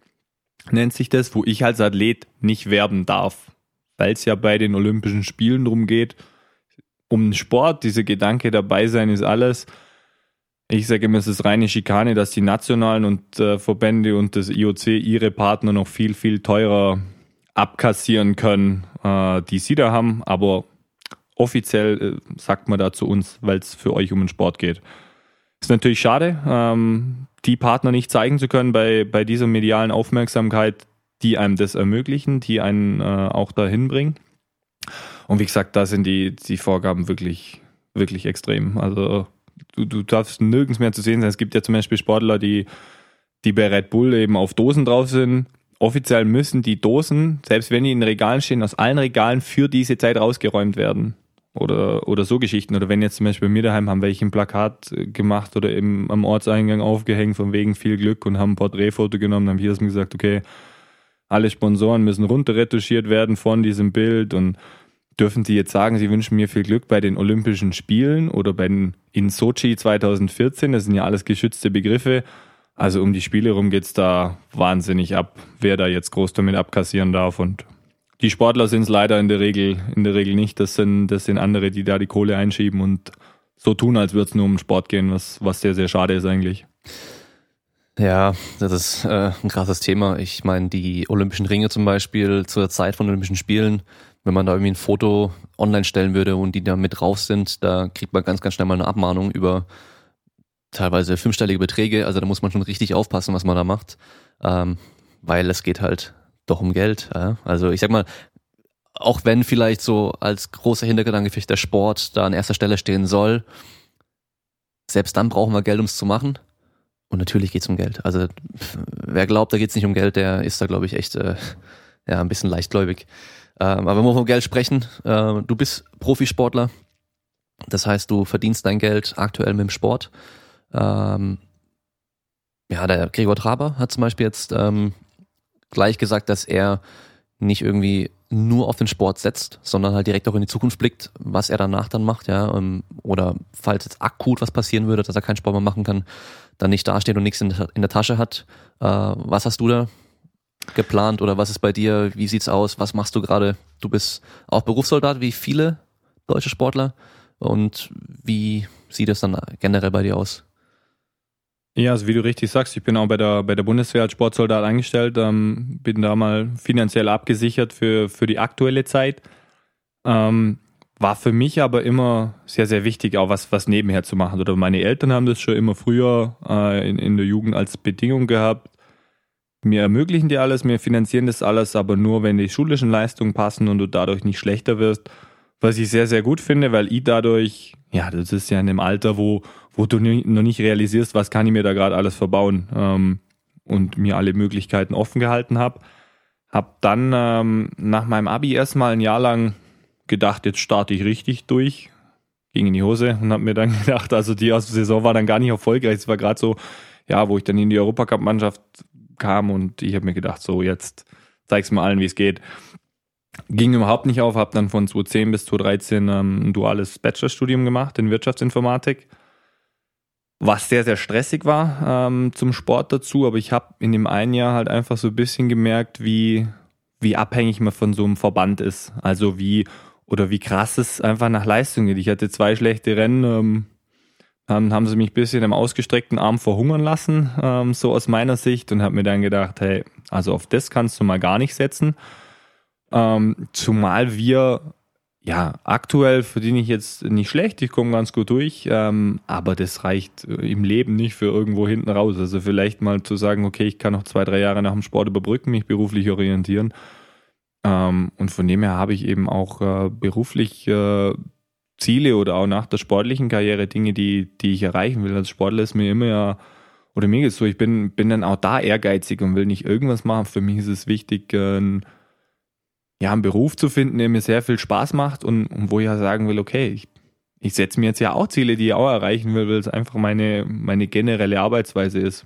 Speaker 2: nennt sich das, wo ich als Athlet nicht werben darf. Weil es ja bei den Olympischen Spielen darum geht, um den Sport, dieser Gedanke dabei sein ist alles. Ich sage immer, es ist reine Schikane, dass die nationalen und äh, Verbände und das IOC ihre Partner noch viel, viel teurer abkassieren können, äh, die sie da haben. Aber offiziell äh, sagt man da zu uns, weil es für euch um den Sport geht. Ist natürlich schade, ähm, die Partner nicht zeigen zu können bei, bei dieser medialen Aufmerksamkeit, die einem das ermöglichen, die einen äh, auch dahin bringen. Und wie gesagt, da sind die, die Vorgaben wirklich, wirklich extrem. Also du, du darfst nirgends mehr zu sehen sein. Es gibt ja zum Beispiel Sportler, die, die bei Red Bull eben auf Dosen drauf sind. Offiziell müssen die Dosen, selbst wenn die in Regalen stehen, aus allen Regalen für diese Zeit rausgeräumt werden. Oder, oder so Geschichten. Oder wenn jetzt zum Beispiel bei mir daheim haben welche ein Plakat gemacht oder eben am Ortseingang aufgehängt von wegen viel Glück und haben ein Porträtfoto genommen, haben hier gesagt, okay, alle Sponsoren müssen runterretuschiert werden von diesem Bild und Dürfen Sie jetzt sagen, Sie wünschen mir viel Glück bei den Olympischen Spielen oder bei den in Sochi 2014? Das sind ja alles geschützte Begriffe. Also um die Spiele rum geht es da wahnsinnig ab, wer da jetzt groß damit abkassieren darf. Und die Sportler sind es leider in der Regel, in der Regel nicht. Das sind, das sind andere, die da die Kohle einschieben und so tun, als würde es nur um Sport gehen, was, was sehr, sehr schade ist eigentlich.
Speaker 1: Ja, das ist äh, ein krasses Thema. Ich meine, die Olympischen Ringe zum Beispiel zur Zeit von Olympischen Spielen wenn man da irgendwie ein Foto online stellen würde und die da mit drauf sind, da kriegt man ganz, ganz schnell mal eine Abmahnung über teilweise fünfstellige Beträge. Also da muss man schon richtig aufpassen, was man da macht, ähm, weil es geht halt doch um Geld. Ja? Also ich sag mal, auch wenn vielleicht so als großer Hintergedanke vielleicht der Sport da an erster Stelle stehen soll, selbst dann brauchen wir Geld, um es zu machen. Und natürlich geht's um Geld. Also wer glaubt, da geht's nicht um Geld, der ist da, glaube ich, echt äh, ja, ein bisschen leichtgläubig. Ähm, aber wenn wir von Geld sprechen, äh, du bist Profisportler. Das heißt, du verdienst dein Geld aktuell mit dem Sport. Ähm, ja, der Gregor Traber hat zum Beispiel jetzt ähm, gleich gesagt, dass er nicht irgendwie nur auf den Sport setzt, sondern halt direkt auch in die Zukunft blickt, was er danach dann macht, ja, ähm, oder falls jetzt akut was passieren würde, dass er keinen Sport mehr machen kann, dann nicht dasteht und nichts in der Tasche hat. Äh, was hast du da geplant oder was ist bei dir? Wie sieht's aus? Was machst du gerade? Du bist auch Berufssoldat wie viele deutsche Sportler und wie sieht es dann generell bei dir aus?
Speaker 2: Ja, also wie du richtig sagst, ich bin auch bei der, bei der Bundeswehr als Sportsoldat angestellt, ähm, bin da mal finanziell abgesichert für, für die aktuelle Zeit. Ähm, war für mich aber immer sehr, sehr wichtig, auch was, was nebenher zu machen. Oder meine Eltern haben das schon immer früher äh, in, in der Jugend als Bedingung gehabt, wir ermöglichen dir alles, wir finanzieren das alles, aber nur, wenn die schulischen Leistungen passen und du dadurch nicht schlechter wirst. Was ich sehr, sehr gut finde, weil ich dadurch, ja, das ist ja in dem Alter, wo, wo du noch nicht realisierst, was kann ich mir da gerade alles verbauen ähm, und mir alle Möglichkeiten offen gehalten habe. Hab dann ähm, nach meinem Abi erstmal ein Jahr lang gedacht, jetzt starte ich richtig durch, ging in die Hose und habe mir dann gedacht, also die erste Saison war dann gar nicht erfolgreich. Es war gerade so, ja, wo ich dann in die Europacup-Mannschaft kam und ich habe mir gedacht, so jetzt zeig's mal allen, wie es geht. Ging überhaupt nicht auf, habe dann von 2010 bis 2013 ähm, ein duales Bachelorstudium gemacht in Wirtschaftsinformatik, was sehr, sehr stressig war ähm, zum Sport dazu, aber ich habe in dem einen Jahr halt einfach so ein bisschen gemerkt, wie, wie abhängig man von so einem Verband ist. Also wie oder wie krass es einfach nach Leistung geht. Ich hatte zwei schlechte Rennen, ähm, dann haben sie mich ein bisschen im ausgestreckten Arm verhungern lassen, ähm, so aus meiner Sicht, und habe mir dann gedacht, hey, also auf das kannst du mal gar nicht setzen. Ähm, zumal wir, ja, aktuell verdiene ich jetzt nicht schlecht, ich komme ganz gut durch, ähm, aber das reicht äh, im Leben nicht für irgendwo hinten raus. Also vielleicht mal zu sagen, okay, ich kann noch zwei, drei Jahre nach dem Sport überbrücken, mich beruflich orientieren. Ähm, und von dem her habe ich eben auch äh, beruflich äh, Ziele oder auch nach der sportlichen Karriere Dinge, die, die ich erreichen will. Als Sportler ist mir immer ja, oder mir geht es so, ich bin, bin dann auch da ehrgeizig und will nicht irgendwas machen. Für mich ist es wichtig, äh, ein, ja, einen Beruf zu finden, der mir sehr viel Spaß macht und, und wo ich ja sagen will, okay, ich, ich setze mir jetzt ja auch Ziele, die ich auch erreichen will, weil es einfach meine, meine generelle Arbeitsweise ist.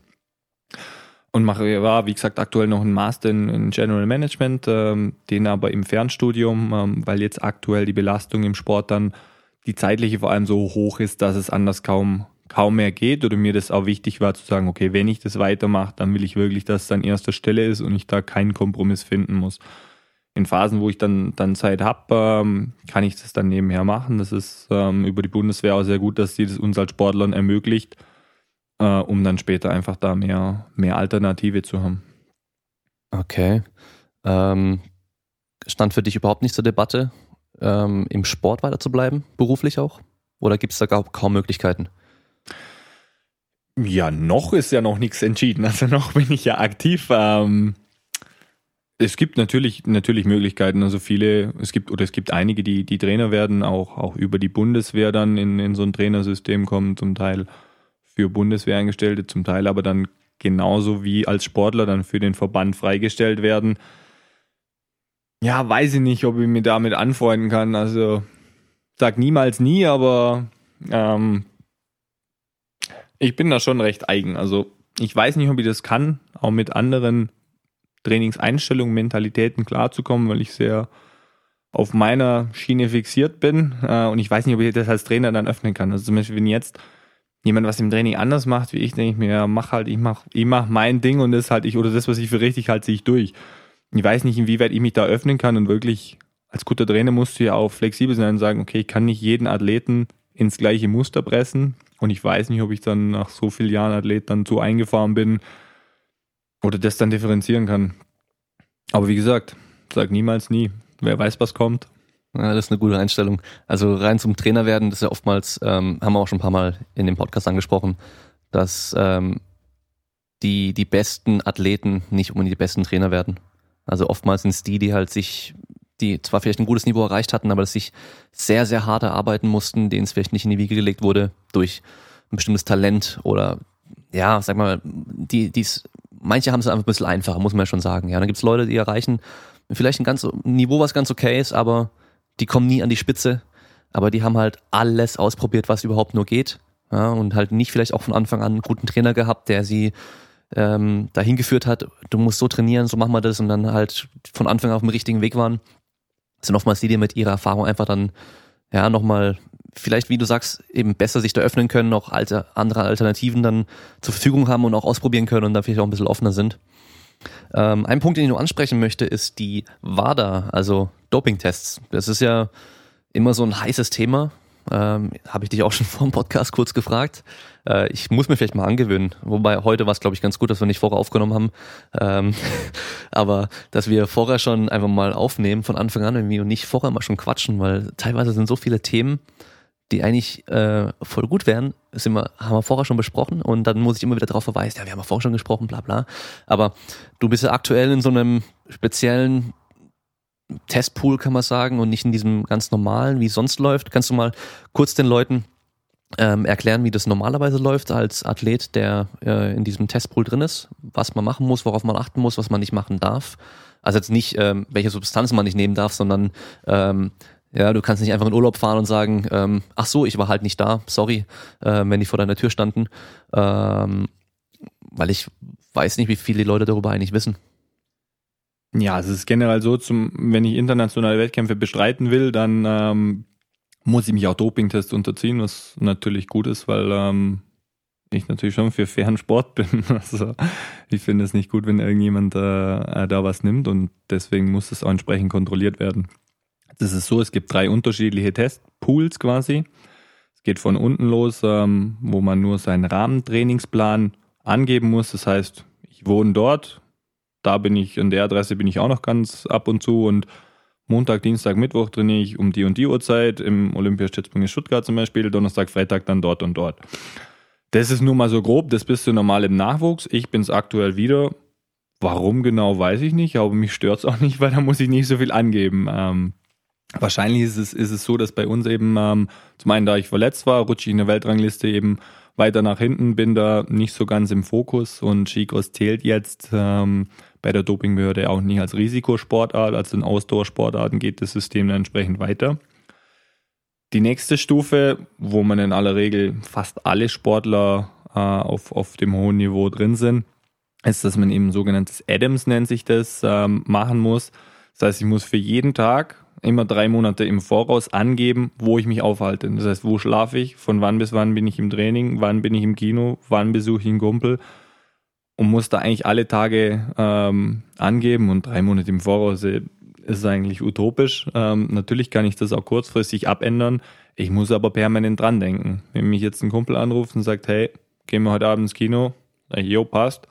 Speaker 2: Und mache, war, wie gesagt, aktuell noch ein Master in, in General Management, ähm, den aber im Fernstudium, ähm, weil jetzt aktuell die Belastung im Sport dann die zeitliche vor allem so hoch ist, dass es anders kaum, kaum mehr geht oder mir das auch wichtig war zu sagen, okay, wenn ich das weitermache, dann will ich wirklich, dass es an erster Stelle ist und ich da keinen Kompromiss finden muss. In Phasen, wo ich dann, dann Zeit habe, ähm, kann ich das dann nebenher machen. Das ist ähm, über die Bundeswehr auch sehr gut, dass sie das uns als Sportlern ermöglicht, äh, um dann später einfach da mehr, mehr Alternative zu haben.
Speaker 1: Okay. Ähm, stand für dich überhaupt nicht zur Debatte, ähm, im Sport weiter zu bleiben, beruflich auch? Oder gibt es da gar, kaum Möglichkeiten?
Speaker 2: Ja, noch ist ja noch nichts entschieden. Also noch bin ich ja aktiv. Ähm, es gibt natürlich, natürlich Möglichkeiten. Also viele, es gibt, oder es gibt einige, die, die Trainer werden, auch, auch über die Bundeswehr dann in, in so ein Trainersystem kommen, zum Teil für Bundeswehrangestellte, zum Teil aber dann genauso wie als Sportler dann für den Verband freigestellt werden. Ja, weiß ich nicht, ob ich mir damit anfreunden kann. Also sag niemals nie, aber ähm, ich bin da schon recht eigen. Also ich weiß nicht, ob ich das kann, auch mit anderen Trainingseinstellungen, Mentalitäten klarzukommen, weil ich sehr auf meiner Schiene fixiert bin. Äh, und ich weiß nicht, ob ich das als Trainer dann öffnen kann. Also zum Beispiel, wenn jetzt jemand was im Training anders macht wie ich, denke ich mir, ja, mach halt, ich mach, ich mach mein Ding und das halt ich, oder das, was ich für richtig halte, ziehe ich durch ich weiß nicht, inwieweit ich mich da öffnen kann und wirklich als guter Trainer musst du ja auch flexibel sein und sagen, okay, ich kann nicht jeden Athleten ins gleiche Muster pressen und ich weiß nicht, ob ich dann nach so vielen Jahren Athlet dann so eingefahren bin oder das dann differenzieren kann. Aber wie gesagt, sag niemals nie. Wer weiß, was kommt.
Speaker 1: Ja, das ist eine gute Einstellung. Also rein zum Trainer werden, das ist ja oftmals, ähm, haben wir auch schon ein paar Mal in dem Podcast angesprochen, dass ähm, die, die besten Athleten nicht unbedingt die besten Trainer werden. Also oftmals sind es die, die halt sich, die zwar vielleicht ein gutes Niveau erreicht hatten, aber das sich sehr, sehr hart erarbeiten mussten, denen es vielleicht nicht in die Wiege gelegt wurde durch ein bestimmtes Talent oder ja, sag mal, die, die's, manche haben es einfach ein bisschen einfacher, muss man ja schon sagen. Ja, dann gibt es Leute, die erreichen vielleicht ein ganz ein Niveau, was ganz okay ist, aber die kommen nie an die Spitze. Aber die haben halt alles ausprobiert, was überhaupt nur geht. Ja, und halt nicht vielleicht auch von Anfang an einen guten Trainer gehabt, der sie ähm, dahin geführt hat, du musst so trainieren, so machen wir das und dann halt von Anfang an auf dem richtigen Weg waren, sind oftmals die, die mit ihrer Erfahrung einfach dann ja nochmal vielleicht, wie du sagst, eben besser sich da öffnen können, noch alte, andere Alternativen dann zur Verfügung haben und auch ausprobieren können und da vielleicht auch ein bisschen offener sind. Ähm, ein Punkt, den ich nur ansprechen möchte, ist die WADA, also Dopingtests. Das ist ja immer so ein heißes Thema. Ähm, Habe ich dich auch schon vor dem Podcast kurz gefragt. Äh, ich muss mir vielleicht mal angewöhnen. Wobei heute war es, glaube ich, ganz gut, dass wir nicht vorher aufgenommen haben. Ähm, aber dass wir vorher schon einfach mal aufnehmen von Anfang an irgendwie und nicht vorher mal schon quatschen, weil teilweise sind so viele Themen, die eigentlich äh, voll gut wären, sind wir, haben wir vorher schon besprochen und dann muss ich immer wieder darauf verweisen, ja, wir haben ja vorher schon gesprochen, bla bla. Aber du bist ja aktuell in so einem speziellen Testpool, kann man sagen, und nicht in diesem ganz normalen, wie es sonst läuft. Kannst du mal kurz den Leuten ähm, erklären, wie das normalerweise läuft als Athlet, der äh, in diesem Testpool drin ist, was man machen muss, worauf man achten muss, was man nicht machen darf. Also jetzt nicht, ähm, welche Substanz man nicht nehmen darf, sondern ähm, ja, du kannst nicht einfach in Urlaub fahren und sagen, ähm, ach so, ich war halt nicht da, sorry, äh, wenn die vor deiner Tür standen, ähm, weil ich weiß nicht, wie viele Leute darüber eigentlich wissen.
Speaker 2: Ja, es ist generell so, zum, wenn ich internationale Wettkämpfe bestreiten will, dann ähm, muss ich mich auch Dopingtests unterziehen, was natürlich gut ist, weil ähm, ich natürlich schon für fairen Sport bin. Also ich finde es nicht gut, wenn irgendjemand äh, da was nimmt und deswegen muss es auch entsprechend kontrolliert werden. Das ist so, es gibt drei unterschiedliche Testpools quasi. Es geht von unten los, ähm, wo man nur seinen Rahmentrainingsplan angeben muss. Das heißt, ich wohne dort, da bin ich, an der Adresse bin ich auch noch ganz ab und zu und Montag, Dienstag, Mittwoch trainiere ich um die und die Uhrzeit im Olympiastützpunkt in Stuttgart zum Beispiel, Donnerstag, Freitag dann dort und dort. Das ist nur mal so grob, das bist du normal im Nachwuchs. Ich bin es aktuell wieder. Warum genau, weiß ich nicht, aber mich stört es auch nicht, weil da muss ich nicht so viel angeben. Ähm, wahrscheinlich ist es, ist es so, dass bei uns eben, ähm, zum einen, da ich verletzt war, rutsche ich in der Weltrangliste eben weiter nach hinten, bin da nicht so ganz im Fokus und Skicross zählt jetzt ähm, bei der Dopingbehörde auch nicht als Risikosportart, also in Ausdauersportarten geht das System dann entsprechend weiter. Die nächste Stufe, wo man in aller Regel fast alle Sportler äh, auf, auf dem hohen Niveau drin sind, ist, dass man eben sogenanntes Adams nennt sich das, ähm, machen muss. Das heißt, ich muss für jeden Tag immer drei Monate im Voraus angeben, wo ich mich aufhalte. Das heißt, wo schlafe ich, von wann bis wann bin ich im Training, wann bin ich im Kino, wann besuche ich einen Kumpel und muss da eigentlich alle Tage ähm, angeben und drei Monate im Voraus äh, ist eigentlich utopisch. Ähm, natürlich kann ich das auch kurzfristig abändern. Ich muss aber permanent dran denken. Wenn mich jetzt ein Kumpel anruft und sagt, hey, gehen wir heute Abend ins Kino, sag ich, jo, passt.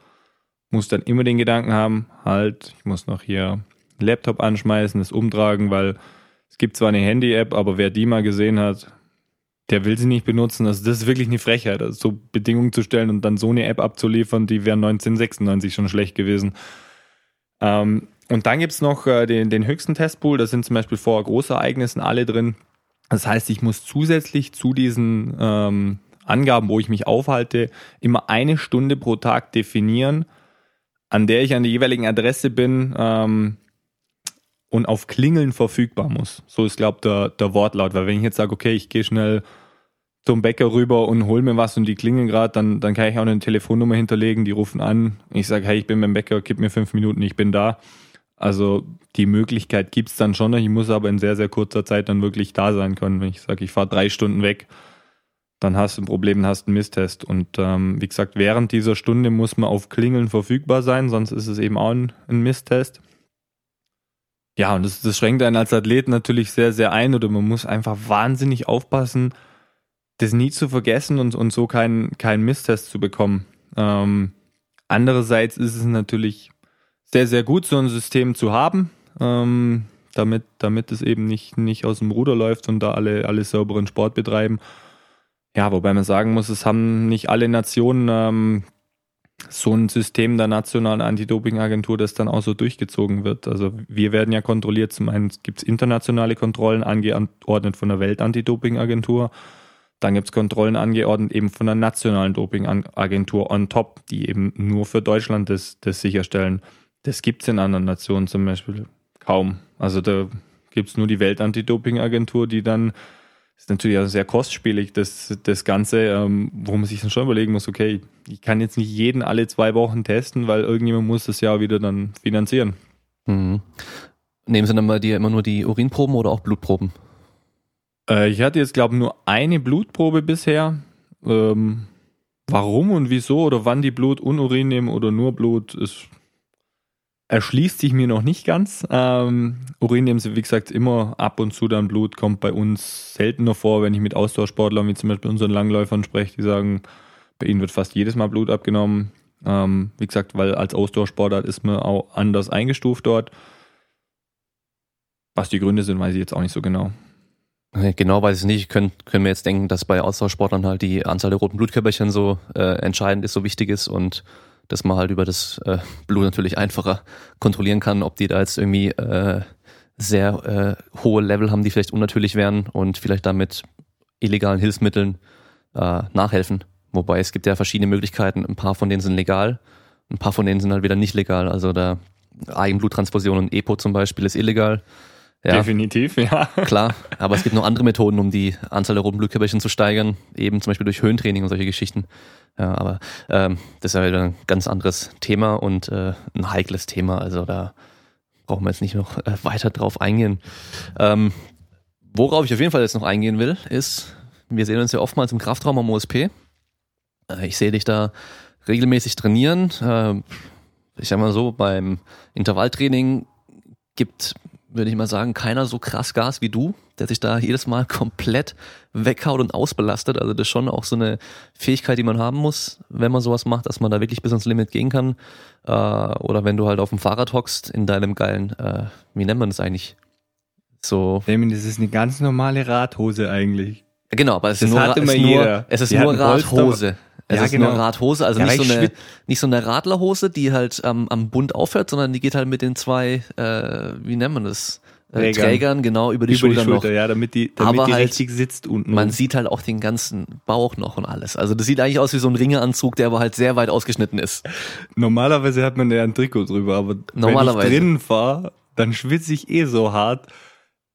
Speaker 2: Muss dann immer den Gedanken haben, halt, ich muss noch hier Laptop anschmeißen, das umtragen, weil es gibt zwar eine Handy-App, aber wer die mal gesehen hat, der will sie nicht benutzen. Also das ist wirklich eine Frechheit, also so Bedingungen zu stellen und dann so eine App abzuliefern, die wäre 1996 schon schlecht gewesen. Ähm, und dann gibt's noch äh, den, den höchsten Testpool, da sind zum Beispiel vor Großereignissen alle drin. Das heißt, ich muss zusätzlich zu diesen ähm, Angaben, wo ich mich aufhalte, immer eine Stunde pro Tag definieren, an der ich an der jeweiligen Adresse bin ähm, und auf Klingeln verfügbar muss. So ist, glaube ich, der, der Wortlaut. Weil wenn ich jetzt sage, okay, ich gehe schnell zum Bäcker rüber und hol mir was und die klingeln gerade, dann, dann kann ich auch eine Telefonnummer hinterlegen, die rufen an. Ich sage, hey, ich bin beim Bäcker, gib mir fünf Minuten, ich bin da. Also die Möglichkeit gibt's dann schon noch. Ich muss aber in sehr, sehr kurzer Zeit dann wirklich da sein können. Wenn ich sage, ich fahre drei Stunden weg, dann hast du ein Problem, hast einen Misstest. Und ähm, wie gesagt, während dieser Stunde muss man auf Klingeln verfügbar sein, sonst ist es eben auch ein, ein Misstest. Ja, und das, das schränkt einen als Athlet natürlich sehr, sehr ein oder man muss einfach wahnsinnig aufpassen, das nie zu vergessen und, und so keinen kein Misstest zu bekommen. Ähm, andererseits ist es natürlich sehr, sehr gut, so ein System zu haben, ähm, damit, damit es eben nicht, nicht aus dem Ruder läuft und da alle, alle sauberen Sport betreiben. Ja, wobei man sagen muss, es haben nicht alle Nationen ähm, so ein System der nationalen Anti-Doping-Agentur, das dann auch so durchgezogen wird. Also wir werden ja kontrolliert. Zum einen gibt es internationale Kontrollen angeordnet von der Welt-Anti-Doping-Agentur. Dann gibt es Kontrollen angeordnet eben von der nationalen Doping-Agentur on top, die eben nur für Deutschland das, das sicherstellen. Das gibt es in anderen Nationen zum Beispiel kaum. Also da gibt es nur die Welt-Anti-Doping-Agentur, die dann, ist natürlich auch sehr kostspielig, das, das Ganze, ähm, wo man sich dann schon überlegen muss, okay, ich kann jetzt nicht jeden alle zwei Wochen testen, weil irgendjemand muss das ja wieder dann finanzieren.
Speaker 1: Mhm. Nehmen Sie dann mal dir immer nur die Urinproben oder auch Blutproben?
Speaker 2: Äh, ich hatte jetzt, glaube ich, nur eine Blutprobe bisher. Ähm, warum und wieso oder wann die Blut und Urin nehmen oder nur Blut, ist erschließt sich mir noch nicht ganz. Ähm, Urin nehmen sie, wie gesagt, immer ab und zu dann Blut, kommt bei uns seltener vor, wenn ich mit Ausdauersportlern, wie zum Beispiel unseren Langläufern spreche, die sagen, bei ihnen wird fast jedes Mal Blut abgenommen. Ähm, wie gesagt, weil als Ausdauersportart ist man auch anders eingestuft dort. Was die Gründe sind, weiß ich jetzt auch nicht so genau.
Speaker 1: Genau weiß ich nicht. Können, können wir jetzt denken, dass bei Ausdauersportlern halt die Anzahl der roten Blutkörperchen so äh, entscheidend ist, so wichtig ist und dass man halt über das äh, Blut natürlich einfacher kontrollieren kann, ob die da jetzt irgendwie äh, sehr äh, hohe Level haben, die vielleicht unnatürlich wären und vielleicht damit illegalen Hilfsmitteln äh, nachhelfen. Wobei es gibt ja verschiedene Möglichkeiten. Ein paar von denen sind legal, ein paar von denen sind halt wieder nicht legal. Also da Eigenbluttransfusion und EPO zum Beispiel ist illegal.
Speaker 2: Ja, Definitiv, ja.
Speaker 1: Klar, aber es gibt noch andere Methoden, um die Anzahl der roten Blutkörperchen zu steigern, eben zum Beispiel durch Höhentraining und solche Geschichten. Ja, aber ähm, das ist ja wieder ein ganz anderes Thema und äh, ein heikles Thema. Also da brauchen wir jetzt nicht noch äh, weiter drauf eingehen. Ähm, worauf ich auf jeden Fall jetzt noch eingehen will, ist, wir sehen uns ja oftmals im Kraftraum am OSP. Äh, ich sehe dich da regelmäßig trainieren. Äh, ich sag mal so, beim Intervalltraining gibt, würde ich mal sagen, keiner so krass Gas wie du, der sich da jedes Mal komplett weghaut und ausbelastet. Also das ist schon auch so eine Fähigkeit, die man haben muss, wenn man sowas macht, dass man da wirklich bis ans Limit gehen kann. Äh, oder wenn du halt auf dem Fahrrad hockst in deinem geilen, äh, wie nennt man das eigentlich?
Speaker 2: So. Das ist eine ganz normale Radhose eigentlich.
Speaker 1: Genau, aber es das ist nur, es nur, es ist nur Radhose. Es ja, ist genau. nur Radhose, also ja, nicht, so eine, nicht so eine Radlerhose, die halt ähm, am Bund aufhört, sondern die geht halt mit den zwei, äh, wie nennt man das? Äh, Trägern. Trägern, genau, über die über Schulter, die Schulter noch.
Speaker 2: ja, damit die, damit
Speaker 1: Aber
Speaker 2: die
Speaker 1: halt,
Speaker 2: richtig sitzt unten.
Speaker 1: Man sieht halt auch den ganzen Bauch noch und alles. Also das sieht eigentlich aus wie so ein Ringeanzug, der aber halt sehr weit ausgeschnitten ist.
Speaker 2: Normalerweise hat man ja ein Trikot drüber, aber wenn ich drinnen fahre, dann schwitze ich eh so hart,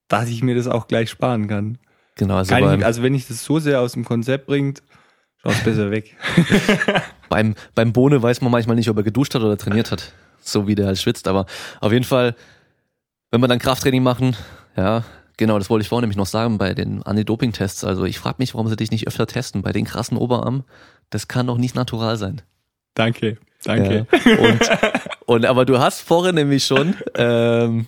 Speaker 2: dass ich mir das auch gleich sparen kann.
Speaker 1: Genau,
Speaker 2: also, kann ich, also wenn ich das so sehr aus dem Konzept bringt, Schaut besser weg.
Speaker 1: beim, beim Bohne weiß man manchmal nicht, ob er geduscht hat oder trainiert hat. So wie der halt schwitzt. Aber auf jeden Fall, wenn wir dann Krafttraining machen, ja, genau, das wollte ich vorhin nämlich noch sagen bei den Anti-Doping-Tests. Also ich frage mich, warum sie dich nicht öfter testen. Bei den krassen Oberarmen, das kann doch nicht natural sein.
Speaker 2: Danke, danke.
Speaker 1: Ja, und, und aber du hast vorhin nämlich schon ähm,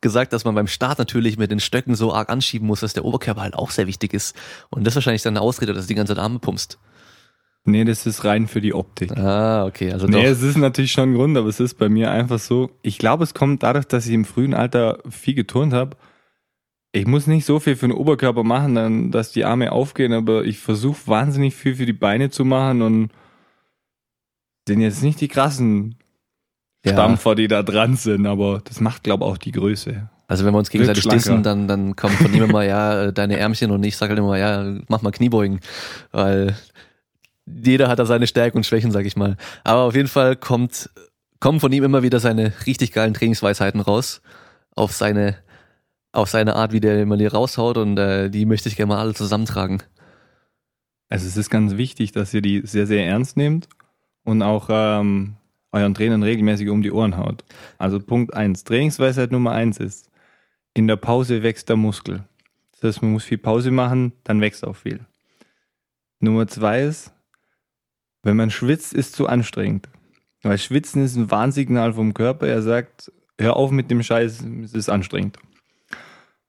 Speaker 1: gesagt, dass man beim Start natürlich mit den Stöcken so arg anschieben muss, dass der Oberkörper halt auch sehr wichtig ist. Und das ist wahrscheinlich dann eine Ausrede, dass du die ganze Arme pumpst.
Speaker 2: Nee, das ist rein für die Optik.
Speaker 1: Ah, okay. Also
Speaker 2: nee, doch. es ist natürlich schon ein Grund, aber es ist bei mir einfach so. Ich glaube, es kommt dadurch, dass ich im frühen Alter viel geturnt habe. Ich muss nicht so viel für den Oberkörper machen, dann, dass die Arme aufgehen, aber ich versuche wahnsinnig viel für die Beine zu machen und sind jetzt nicht die krassen ja. Stampfer, die da dran sind, aber das macht, glaube ich, auch die Größe.
Speaker 1: Also wenn wir uns gegenseitig dissen, dann, dann kommt von ihm immer, ja, äh, deine Ärmchen und ich sage halt immer, ja, mach mal Kniebeugen, weil jeder hat da seine Stärken und Schwächen, sag ich mal. Aber auf jeden Fall kommt, kommen von ihm immer wieder seine richtig geilen Trainingsweisheiten raus, auf seine, auf seine Art, wie der immer die raushaut und äh, die möchte ich gerne mal alle zusammentragen.
Speaker 2: Also es ist ganz wichtig, dass ihr die sehr, sehr ernst nehmt und auch ähm, euren Trainern regelmäßig um die Ohren haut. Also Punkt eins. Trainingsweisheit Nummer eins ist, in der Pause wächst der Muskel. Das heißt, man muss viel Pause machen, dann wächst auch viel. Nummer zwei ist, wenn man schwitzt, ist zu anstrengend. Weil Schwitzen ist ein Warnsignal vom Körper. Er sagt, hör auf mit dem Scheiß, es ist anstrengend.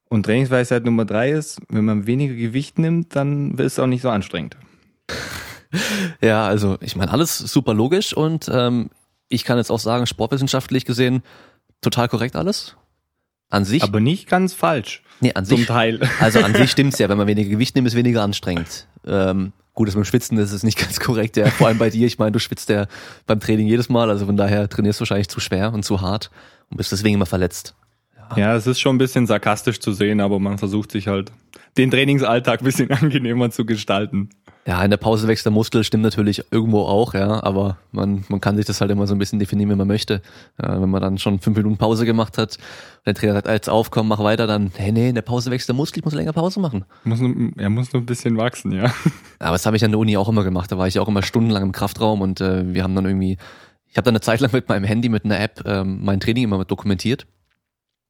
Speaker 2: Und Trainingsweisheit Nummer drei ist, wenn man weniger Gewicht nimmt, dann wird es auch nicht so anstrengend.
Speaker 1: Ja, also ich meine, alles super logisch und ähm, ich kann jetzt auch sagen, sportwissenschaftlich gesehen, total korrekt alles. An sich.
Speaker 2: Aber nicht ganz falsch.
Speaker 1: Nee, an sich. Zum Teil. Also an sich stimmt's ja, wenn man weniger Gewicht nimmt, ist weniger anstrengend. Ähm, gut, das mit dem Schwitzen, das ist nicht ganz korrekt, ja. Vor allem bei dir. Ich meine, du schwitzt ja beim Training jedes Mal, also von daher trainierst du wahrscheinlich zu schwer und zu hart und bist deswegen immer verletzt.
Speaker 2: Ja, es ist schon ein bisschen sarkastisch zu sehen, aber man versucht sich halt den Trainingsalltag ein bisschen angenehmer zu gestalten.
Speaker 1: Ja, in der Pause wächst der Muskel, stimmt natürlich irgendwo auch, ja, aber man, man kann sich das halt immer so ein bisschen definieren, wenn man möchte. Ja, wenn man dann schon fünf Minuten Pause gemacht hat, der Trainer sagt, jetzt aufkommen, mach weiter, dann, hey, nee, in der Pause wächst der Muskel, ich muss länger Pause machen.
Speaker 2: Muss nur, er muss nur ein bisschen wachsen, ja.
Speaker 1: Aber das habe ich an der Uni auch immer gemacht, da war ich auch immer stundenlang im Kraftraum und äh, wir haben dann irgendwie, ich habe dann eine Zeit lang mit meinem Handy, mit einer App, ähm, mein Training immer dokumentiert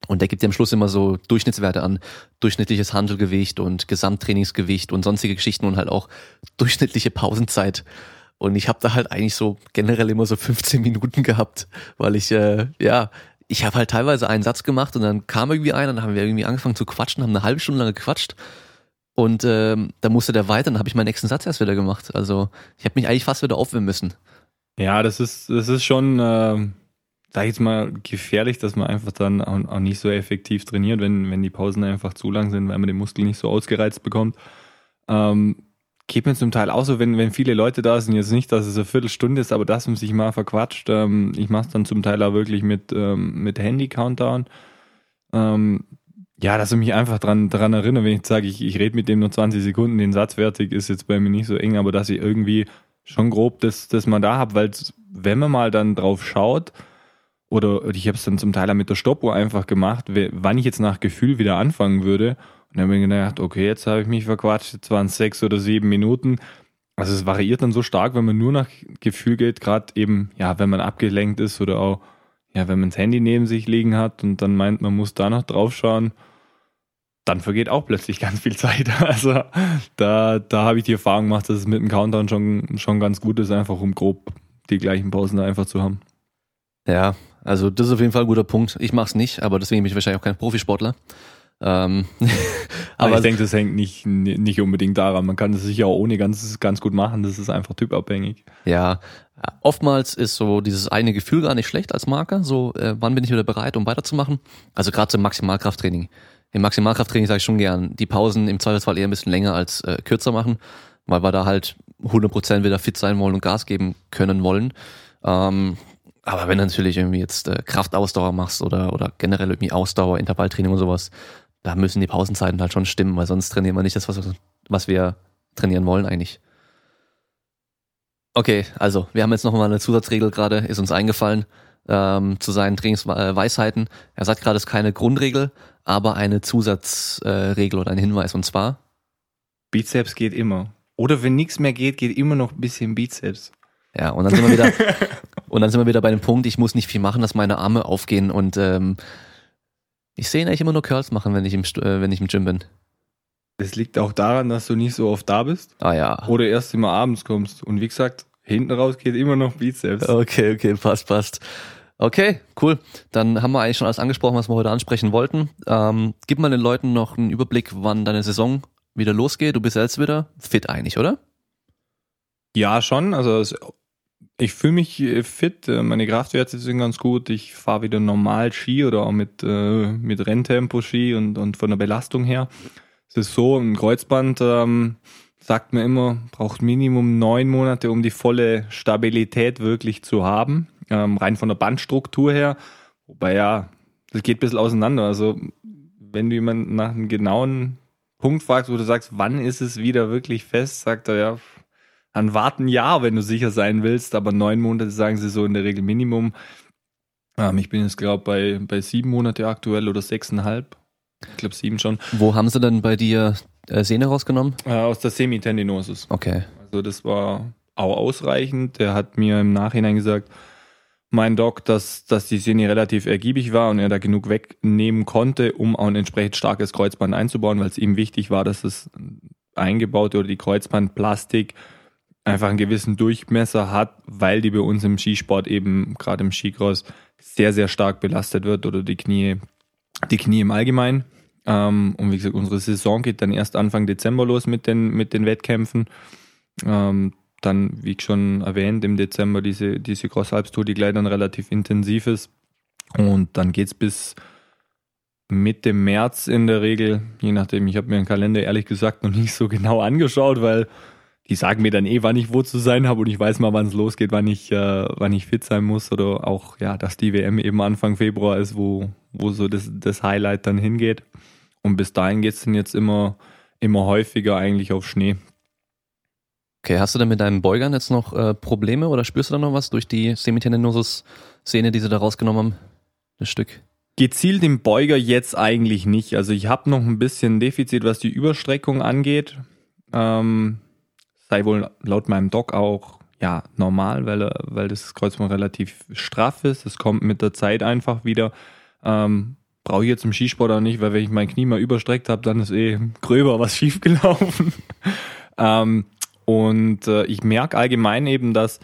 Speaker 1: und der gibt dir am Schluss immer so Durchschnittswerte an, durchschnittliches Handelgewicht und Gesamttrainingsgewicht und sonstige Geschichten und halt auch durchschnittliche Pausenzeit. Und ich habe da halt eigentlich so generell immer so 15 Minuten gehabt, weil ich, äh, ja, ich habe halt teilweise einen Satz gemacht und dann kam irgendwie einer, dann haben wir irgendwie angefangen zu quatschen, haben eine halbe Stunde lang gequatscht und ähm, dann musste der weiter, dann habe ich meinen nächsten Satz erst wieder gemacht. Also ich habe mich eigentlich fast wieder aufwärmen müssen.
Speaker 2: Ja, das ist, das ist schon, äh, sag ich jetzt mal, gefährlich, dass man einfach dann auch, nicht so effektiv trainiert, wenn, wenn die Pausen einfach zu lang sind, weil man den Muskel nicht so ausgereizt bekommt. Ähm, geht mir zum Teil auch so, wenn, wenn viele Leute da sind, jetzt nicht, dass es eine Viertelstunde ist, aber dass man sich mal verquatscht. Ähm, ich mache es dann zum Teil auch wirklich mit, ähm, mit Handy-Countdown. Ähm, ja, dass ich mich einfach dran, dran erinnere, wenn ich sage, ich, ich rede mit dem nur 20 Sekunden, den Satz fertig, ist jetzt bei mir nicht so eng, aber dass ich irgendwie schon grob das, das mal da habe, weil wenn man mal dann drauf schaut, oder ich habe es dann zum Teil auch mit der Stoppuhr einfach gemacht, wann ich jetzt nach Gefühl wieder anfangen würde. Und dann habe ich gedacht, okay, jetzt habe ich mich verquatscht, jetzt waren es sechs oder sieben Minuten. Also es variiert dann so stark, wenn man nur nach Gefühl geht, gerade eben, ja, wenn man abgelenkt ist oder auch ja, wenn man das Handy neben sich liegen hat und dann meint, man muss da noch drauf schauen, dann vergeht auch plötzlich ganz viel Zeit. Also da, da habe ich die Erfahrung gemacht, dass es mit dem Countdown schon, schon ganz gut ist, einfach um grob die gleichen Pausen da einfach zu haben.
Speaker 1: Ja, also das ist auf jeden Fall ein guter Punkt. Ich mache es nicht, aber deswegen bin ich wahrscheinlich auch kein Profisportler. Ähm,
Speaker 2: aber ich denke, das hängt nicht, nicht unbedingt daran. Man kann das sicher auch ohne ganz, ganz gut machen. Das ist einfach typabhängig.
Speaker 1: Ja, oftmals ist so dieses eine Gefühl gar nicht schlecht als Marker. So, äh, wann bin ich wieder bereit, um weiterzumachen? Also gerade zum Maximalkrafttraining. Im Maximalkrafttraining sage ich schon gern, die Pausen im Zweifelsfall eher ein bisschen länger als äh, kürzer machen, weil wir da halt 100% wieder fit sein wollen und Gas geben können wollen. Ähm, aber wenn du natürlich irgendwie jetzt äh, Kraftausdauer machst oder, oder generell irgendwie Ausdauer, Intervalltraining und sowas, da müssen die Pausenzeiten halt schon stimmen, weil sonst trainieren wir nicht das, was, was wir trainieren wollen eigentlich. Okay, also wir haben jetzt nochmal eine Zusatzregel gerade, ist uns eingefallen ähm, zu seinen Trainingsweisheiten. Er sagt gerade, es ist keine Grundregel, aber eine Zusatzregel äh, oder ein Hinweis und zwar
Speaker 2: Bizeps geht immer. Oder wenn nichts mehr geht, geht immer noch ein bisschen Bizeps.
Speaker 1: Ja, und dann sind wir wieder und dann sind wir wieder bei dem Punkt, ich muss nicht viel machen, dass meine Arme aufgehen und ähm, ich sehe ihn eigentlich immer nur Curls machen, wenn ich im, äh, wenn ich im Gym bin.
Speaker 2: Das liegt auch daran, dass du nicht so oft da bist.
Speaker 1: Ah ja.
Speaker 2: Oder erst immer abends kommst. Und wie gesagt, hinten raus geht immer noch Bizeps.
Speaker 1: Okay, okay, passt, passt. Okay, cool. Dann haben wir eigentlich schon alles angesprochen, was wir heute ansprechen wollten. Ähm, gib mal den Leuten noch einen Überblick, wann deine Saison wieder losgeht. Du bist jetzt wieder fit eigentlich, oder?
Speaker 2: Ja, schon. Also ich fühle mich äh, fit, äh, meine Kraftwerte sind ganz gut. Ich fahre wieder normal Ski oder auch mit, äh, mit Renntempo Ski und, und von der Belastung her. Es ist so, ein Kreuzband ähm, sagt man immer, braucht Minimum neun Monate, um die volle Stabilität wirklich zu haben. Ähm, rein von der Bandstruktur her. Wobei ja, das geht ein bisschen auseinander. Also wenn du jemanden nach einem genauen Punkt fragst, wo du sagst, wann ist es wieder wirklich fest, sagt er ja, dann warten ja, wenn du sicher sein willst, aber neun Monate sagen sie so in der Regel Minimum. Ähm, ich bin jetzt, glaube bei, bei sieben Monate aktuell oder sechseinhalb. Ich glaube sieben schon.
Speaker 1: Wo haben sie denn bei dir äh, Sehne rausgenommen?
Speaker 2: Äh, aus der Semitendinosis.
Speaker 1: Okay.
Speaker 2: Also das war auch ausreichend. Der hat mir im Nachhinein gesagt, mein Doc, dass, dass die Sehne relativ ergiebig war und er da genug wegnehmen konnte, um auch ein entsprechend starkes Kreuzband einzubauen, weil es ihm wichtig war, dass das eingebaute oder die Kreuzbandplastik einfach einen gewissen Durchmesser hat, weil die bei uns im Skisport eben gerade im Skicross sehr, sehr stark belastet wird oder die Knie, die Knie im Allgemeinen. Ähm, und wie gesagt, unsere Saison geht dann erst Anfang Dezember los mit den, mit den Wettkämpfen. Ähm, dann, wie ich schon erwähnt, im Dezember diese, diese Cross-Alps-Tour, die gleich dann relativ intensiv ist. Und dann geht's bis Mitte März in der Regel, je nachdem, ich habe mir den Kalender ehrlich gesagt noch nicht so genau angeschaut, weil die sagen mir dann eh, wann ich wo zu sein habe und ich weiß mal, wann es losgeht, wann ich, äh, wann ich fit sein muss oder auch, ja, dass die WM eben Anfang Februar ist, wo, wo so das, das Highlight dann hingeht. Und bis dahin geht es dann jetzt immer, immer häufiger eigentlich auf Schnee.
Speaker 1: Okay, hast du denn mit deinen Beugern jetzt noch äh, Probleme oder spürst du da noch was durch die Semitendinosus-Szene, die sie da rausgenommen haben? Das Stück?
Speaker 2: Gezielt im Beuger jetzt eigentlich nicht. Also ich habe noch ein bisschen Defizit, was die Überstreckung angeht. Ähm, sei wohl laut meinem Doc auch ja normal, weil, weil das Kreuzband relativ straff ist. Es kommt mit der Zeit einfach wieder. Ähm, Brauche ich jetzt im Skisport auch nicht, weil wenn ich mein Knie mal überstreckt habe, dann ist eh gröber was schiefgelaufen. ähm, und äh, ich merke allgemein eben, dass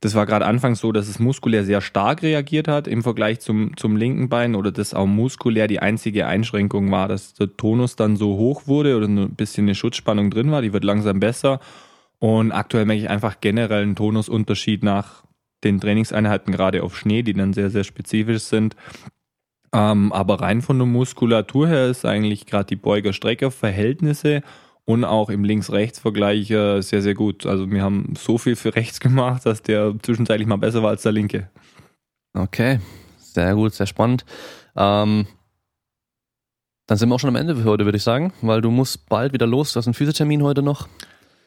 Speaker 2: das war gerade anfangs so, dass es muskulär sehr stark reagiert hat im Vergleich zum, zum linken Bein oder dass auch muskulär die einzige Einschränkung war, dass der Tonus dann so hoch wurde oder ein bisschen eine Schutzspannung drin war, die wird langsam besser und aktuell merke ich einfach generell einen Tonusunterschied nach den Trainingseinheiten, gerade auf Schnee, die dann sehr, sehr spezifisch sind. Ähm, aber rein von der Muskulatur her ist eigentlich gerade die Beuger-Strecker-Verhältnisse und auch im Links-Rechts-Vergleich äh, sehr, sehr gut. Also wir haben so viel für rechts gemacht, dass der zwischenzeitlich mal besser war als der linke.
Speaker 1: Okay, sehr gut, sehr spannend. Ähm, dann sind wir auch schon am Ende für heute, würde ich sagen, weil du musst bald wieder los. Du hast einen Physiothermin heute noch.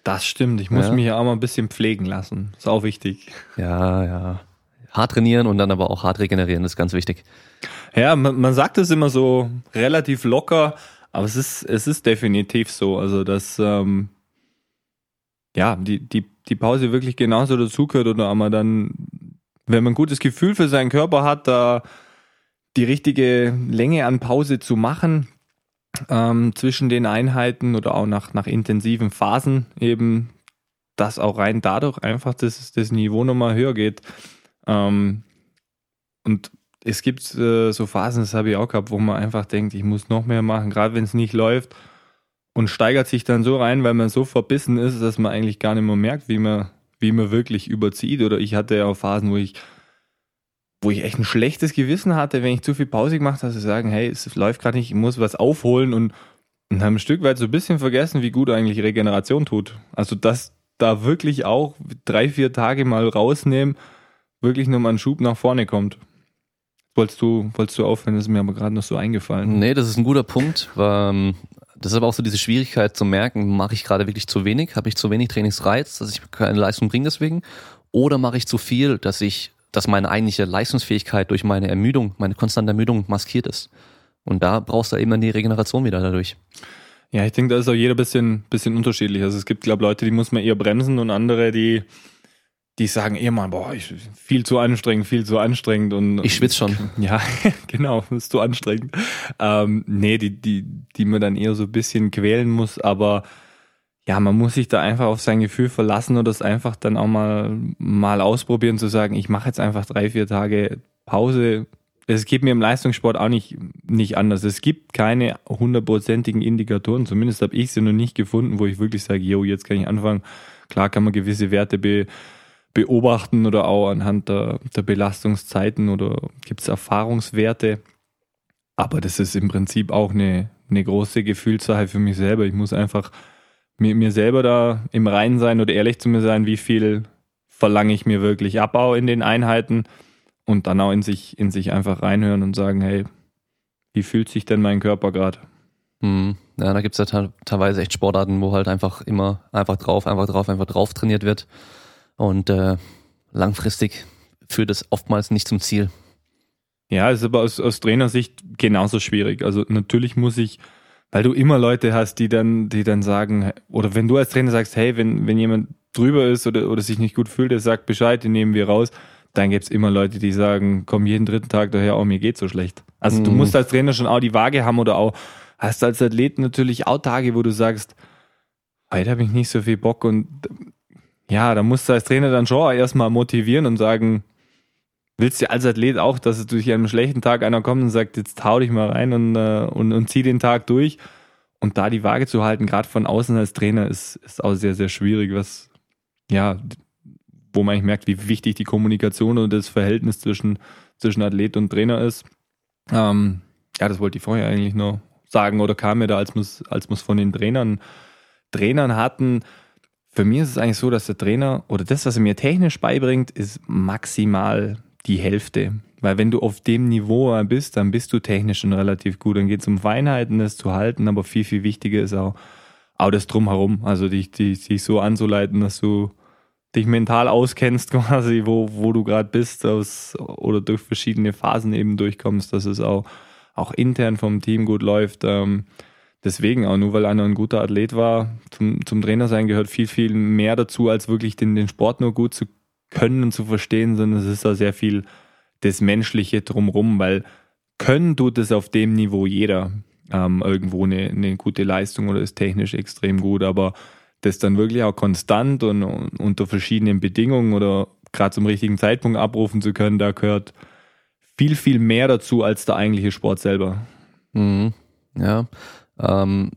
Speaker 2: Das stimmt. Ich muss ja. mich ja auch mal ein bisschen pflegen lassen. Ist auch wichtig.
Speaker 1: Ja, ja. Hart trainieren und dann aber auch hart regenerieren, ist ganz wichtig.
Speaker 2: Ja, man, man sagt es immer so relativ locker, aber es ist, es ist definitiv so. Also, dass, ähm, ja, die, die, die Pause wirklich genauso dazugehört oder aber dann wenn man ein gutes Gefühl für seinen Körper hat, da die richtige Länge an Pause zu machen ähm, zwischen den Einheiten oder auch nach, nach intensiven Phasen eben, dass auch rein dadurch einfach das, das Niveau nochmal höher geht. Ähm, und es gibt äh, so Phasen, das habe ich auch gehabt, wo man einfach denkt, ich muss noch mehr machen, gerade wenn es nicht läuft und steigert sich dann so rein, weil man so verbissen ist, dass man eigentlich gar nicht mehr merkt, wie man, wie man wirklich überzieht. Oder ich hatte ja auch Phasen, wo ich, wo ich echt ein schlechtes Gewissen hatte, wenn ich zu viel Pause gemacht habe, zu sagen, hey, es läuft gerade nicht, ich muss was aufholen und, und haben ein Stück weit so ein bisschen vergessen, wie gut eigentlich Regeneration tut. Also dass da wirklich auch drei, vier Tage mal rausnehmen, wirklich nochmal ein Schub nach vorne kommt. Wolltest du, wolltest du aufhören? Das ist mir aber gerade noch so eingefallen.
Speaker 1: Nee, das ist ein guter Punkt. Weil, ähm, das ist aber auch so diese Schwierigkeit zu merken, mache ich gerade wirklich zu wenig? Habe ich zu wenig Trainingsreiz, dass ich keine Leistung bringe deswegen? Oder mache ich zu viel, dass ich, dass meine eigentliche Leistungsfähigkeit durch meine Ermüdung, meine konstante Ermüdung maskiert ist? Und da brauchst du eben dann die Regeneration wieder dadurch.
Speaker 2: Ja, ich denke, da ist auch jeder bisschen, bisschen unterschiedlich. Also es gibt, glaube Leute, die muss man eher bremsen und andere, die, die sagen eh mal, boah, ich, viel zu anstrengend, viel zu anstrengend und
Speaker 1: ich schwitze schon.
Speaker 2: Ja, genau, ist zu anstrengend. Ähm, nee, die, die, die man dann eher so ein bisschen quälen muss, aber ja, man muss sich da einfach auf sein Gefühl verlassen und das einfach dann auch mal, mal ausprobieren, zu sagen, ich mache jetzt einfach drei, vier Tage Pause. Es geht mir im Leistungssport auch nicht, nicht anders. Es gibt keine hundertprozentigen Indikatoren, zumindest habe ich sie noch nicht gefunden, wo ich wirklich sage, yo, jetzt kann ich anfangen. Klar kann man gewisse Werte be, beobachten oder auch anhand der, der Belastungszeiten oder gibt es Erfahrungswerte. Aber das ist im Prinzip auch eine, eine große Gefühlssache für mich selber. Ich muss einfach mit mir selber da im Reinen sein oder ehrlich zu mir sein, wie viel verlange ich mir wirklich Abbau in den Einheiten und dann auch in sich, in sich einfach reinhören und sagen, hey, wie fühlt sich denn mein Körper gerade?
Speaker 1: Hm. Ja, da gibt es ja teilweise echt Sportarten, wo halt einfach immer einfach drauf, einfach drauf, einfach drauf trainiert wird. Und äh, langfristig führt es oftmals nicht zum Ziel.
Speaker 2: Ja, ist aber aus, aus Trainersicht genauso schwierig. Also natürlich muss ich, weil du immer Leute hast, die dann, die dann sagen, oder wenn du als Trainer sagst, hey, wenn, wenn jemand drüber ist oder, oder sich nicht gut fühlt, der sagt Bescheid, den nehmen wir raus, dann gibt's immer Leute, die sagen, komm jeden dritten Tag daher, oh, mir geht so schlecht. Also mhm. du musst als Trainer schon auch die Waage haben oder auch, hast als Athlet natürlich auch Tage, wo du sagst, heute habe ich nicht so viel Bock und ja, da musst du als Trainer dann schon erstmal motivieren und sagen, willst du als Athlet auch, dass es durch einen schlechten Tag einer kommt und sagt, jetzt hau dich mal rein und, äh, und, und zieh den Tag durch. Und da die Waage zu halten, gerade von außen als Trainer, ist, ist auch sehr, sehr schwierig, was, ja, wo man eigentlich merkt, wie wichtig die Kommunikation und das Verhältnis zwischen, zwischen Athlet und Trainer ist. Ähm, ja, das wollte ich vorher eigentlich nur sagen oder kam mir da, als wir es als von den Trainern, Trainern hatten, für mich ist es eigentlich so, dass der Trainer oder das, was er mir technisch beibringt, ist maximal die Hälfte. Weil wenn du auf dem Niveau bist, dann bist du technisch schon relativ gut. Dann geht es um Feinheiten, das zu halten, aber viel, viel wichtiger ist auch, auch das drumherum. Also dich, dich, dich so anzuleiten, dass du dich mental auskennst, quasi, wo, wo du gerade bist, aus, oder durch verschiedene Phasen eben durchkommst, dass es auch, auch intern vom Team gut läuft. Ähm, deswegen auch nur, weil einer ein guter Athlet war, zum, zum Trainer sein gehört viel, viel mehr dazu, als wirklich den, den Sport nur gut zu können und zu verstehen, sondern es ist auch sehr viel das Menschliche drumrum, weil können tut es auf dem Niveau jeder ähm, irgendwo eine, eine gute Leistung oder ist technisch extrem gut, aber das dann wirklich auch konstant und, und unter verschiedenen Bedingungen oder gerade zum richtigen Zeitpunkt abrufen zu können, da gehört viel, viel mehr dazu als der eigentliche Sport selber.
Speaker 1: Mhm. Ja, ähm,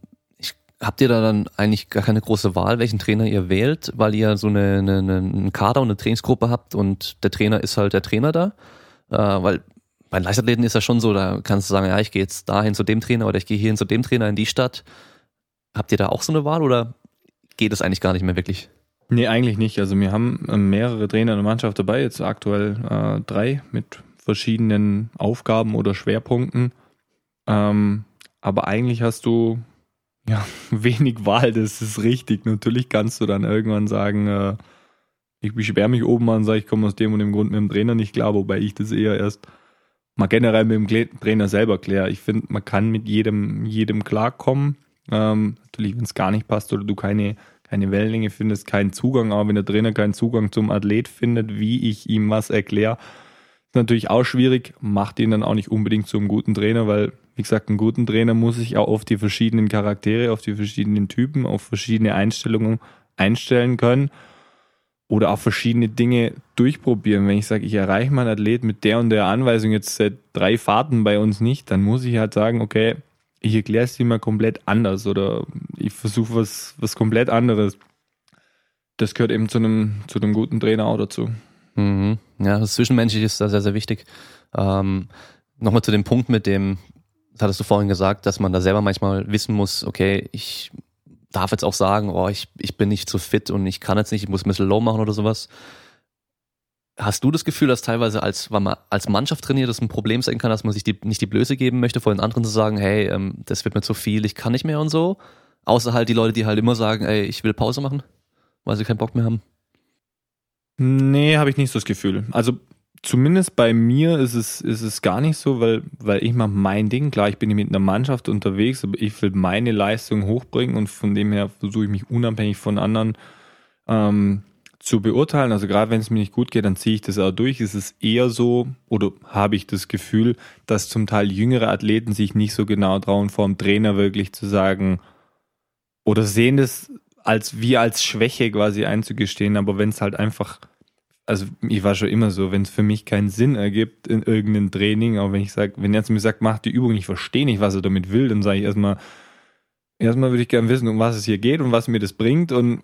Speaker 1: habt ihr da dann eigentlich gar keine große Wahl, welchen Trainer ihr wählt, weil ihr so eine, eine, einen Kader und eine Trainingsgruppe habt und der Trainer ist halt der Trainer da? Äh, weil bei Leichtathleten ist ja schon so, da kannst du sagen, ja, ich gehe jetzt dahin zu dem Trainer oder ich gehe hierhin zu dem Trainer in die Stadt. Habt ihr da auch so eine Wahl oder geht es eigentlich gar nicht mehr wirklich?
Speaker 2: Nee, eigentlich nicht. Also wir haben äh, mehrere Trainer in der Mannschaft dabei, jetzt aktuell äh, drei mit verschiedenen Aufgaben oder Schwerpunkten. Ähm, aber eigentlich hast du ja wenig Wahl, das ist richtig. Natürlich kannst du dann irgendwann sagen, äh, ich beschwere mich oben an, sage ich komme aus dem und dem Grund mit dem Trainer nicht klar, wobei ich das eher erst mal generell mit dem Trainer selber kläre. Ich finde, man kann mit jedem, jedem klarkommen. Ähm, natürlich, wenn es gar nicht passt oder du keine, keine Wellenlänge findest, keinen Zugang, aber wenn der Trainer keinen Zugang zum Athlet findet, wie ich ihm was erkläre, ist natürlich auch schwierig, macht ihn dann auch nicht unbedingt zu einem guten Trainer, weil, wie gesagt, ein guten Trainer muss sich auch auf die verschiedenen Charaktere, auf die verschiedenen Typen, auf verschiedene Einstellungen einstellen können oder auch verschiedene Dinge durchprobieren. Wenn ich sage, ich erreiche meinen Athlet mit der und der Anweisung jetzt seit drei Fahrten bei uns nicht, dann muss ich halt sagen, okay, ich erkläre es dir mal komplett anders oder ich versuche was, was komplett anderes. Das gehört eben zu einem, zu einem guten Trainer auch dazu.
Speaker 1: Mhm. Ja, das Zwischenmenschliche ist da sehr, sehr wichtig. Ähm, Nochmal zu dem Punkt mit dem, das hattest du vorhin gesagt, dass man da selber manchmal wissen muss, okay, ich darf jetzt auch sagen, oh, ich, ich bin nicht so fit und ich kann jetzt nicht, ich muss ein bisschen low machen oder sowas. Hast du das Gefühl, dass teilweise als, wenn man als Mannschaft trainiert, das ein Problem sein kann, dass man sich die, nicht die Blöße geben möchte, vor den anderen zu sagen, hey, ähm, das wird mir zu viel, ich kann nicht mehr und so? Außer halt die Leute, die halt immer sagen, ey, ich will Pause machen, weil sie keinen Bock mehr haben.
Speaker 2: Nee, habe ich nicht so das Gefühl. Also zumindest bei mir ist es, ist es gar nicht so, weil, weil ich mache mein Ding. Klar, ich bin mit einer Mannschaft unterwegs, aber ich will meine Leistung hochbringen und von dem her versuche ich mich unabhängig von anderen ähm, zu beurteilen. Also gerade wenn es mir nicht gut geht, dann ziehe ich das auch durch. Es ist eher so, oder habe ich das Gefühl, dass zum Teil jüngere Athleten sich nicht so genau trauen, vor dem Trainer wirklich zu sagen, oder sehen das als wie als Schwäche quasi einzugestehen, aber wenn es halt einfach, also ich war schon immer so, wenn es für mich keinen Sinn ergibt in irgendeinem Training, auch wenn ich sage, wenn er zu mir sagt, mach die Übung, ich verstehe nicht, was er damit will, dann sage ich erstmal, erstmal würde ich gerne wissen, um was es hier geht und was mir das bringt. Und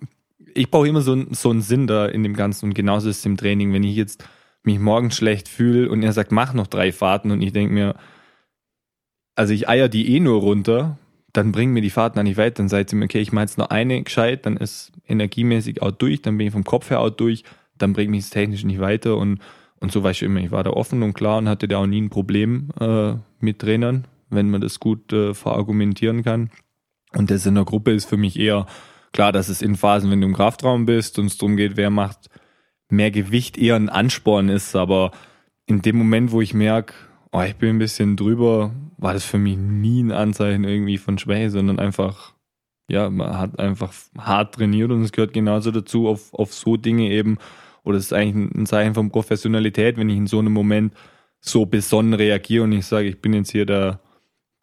Speaker 2: ich brauche immer so, so einen Sinn da in dem Ganzen. Und genauso ist es im Training, wenn ich jetzt mich morgens schlecht fühle und er sagt, mach noch drei Fahrten und ich denke mir, also ich eier die eh nur runter, dann bringen mir die Fahrten auch nicht weiter. Dann seid ihr mir, okay, ich mache jetzt noch eine gescheit, dann ist energiemäßig auch durch, dann bin ich vom Kopf her auch durch, dann bringt mich das technisch nicht weiter und, und so war ich immer. Ich war da offen und klar und hatte da auch nie ein Problem äh, mit Trainern, wenn man das gut äh, verargumentieren kann. Und das in der Gruppe ist für mich eher klar, dass es in Phasen, wenn du im Kraftraum bist und es darum geht, wer macht mehr Gewicht, eher ein Ansporn ist. Aber in dem Moment, wo ich merke, oh, ich bin ein bisschen drüber, war das für mich nie ein Anzeichen irgendwie von Schwäche, sondern einfach, ja, man hat einfach hart trainiert und es gehört genauso dazu, auf, auf so Dinge eben, oder es ist eigentlich ein Zeichen von Professionalität, wenn ich in so einem Moment so besonnen reagiere und ich sage, ich bin jetzt hier der,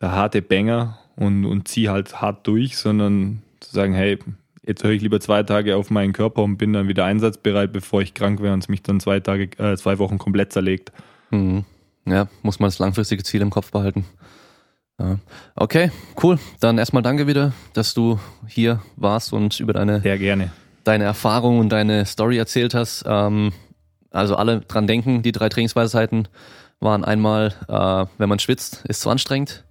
Speaker 2: der harte Banger und, und ziehe halt hart durch, sondern zu sagen, hey, jetzt höre ich lieber zwei Tage auf meinen Körper und bin dann wieder einsatzbereit, bevor ich krank wäre und es mich dann zwei Tage, äh, zwei Wochen komplett zerlegt.
Speaker 1: Mhm. Ja, muss man das langfristige Ziel im Kopf behalten. Ja. Okay, cool. Dann erstmal danke wieder, dass du hier warst und über deine,
Speaker 2: Sehr gerne.
Speaker 1: Deine Erfahrung und deine Story erzählt hast. Ähm, also alle dran denken, die drei Trainingsweisheiten waren einmal, äh, wenn man schwitzt, ist zu anstrengend.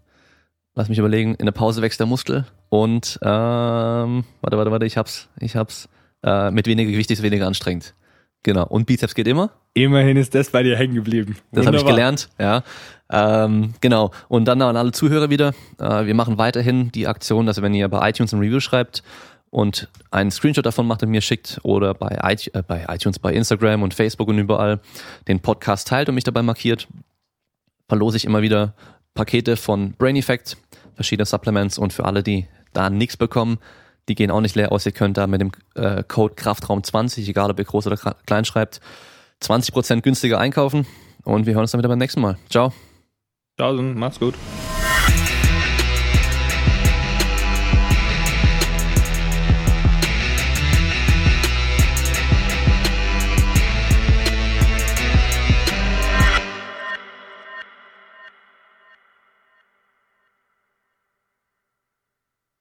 Speaker 1: Lass mich überlegen, in der Pause wächst der Muskel. Und ähm, warte, warte, warte, ich hab's, ich hab's. Äh, mit weniger Gewicht ist weniger anstrengend. Genau. Und Bizeps geht immer.
Speaker 2: Immerhin ist das bei dir hängen geblieben.
Speaker 1: Das habe ich gelernt, ja. Ähm, genau. Und dann an alle Zuhörer wieder. Äh, wir machen weiterhin die Aktion, dass wenn ihr bei iTunes ein Review schreibt und einen Screenshot davon macht und mir schickt oder bei, äh, bei iTunes, bei Instagram und Facebook und überall den Podcast teilt und mich dabei markiert, verlose ich immer wieder Pakete von Brain Effect, verschiedene Supplements und für alle, die da nichts bekommen, die gehen auch nicht leer aus. Ihr könnt da mit dem äh, Code Kraftraum20, egal ob ihr groß oder klein schreibt, 20% günstiger einkaufen. Und wir hören uns dann wieder beim nächsten Mal. Ciao.
Speaker 2: Ciao, macht's gut.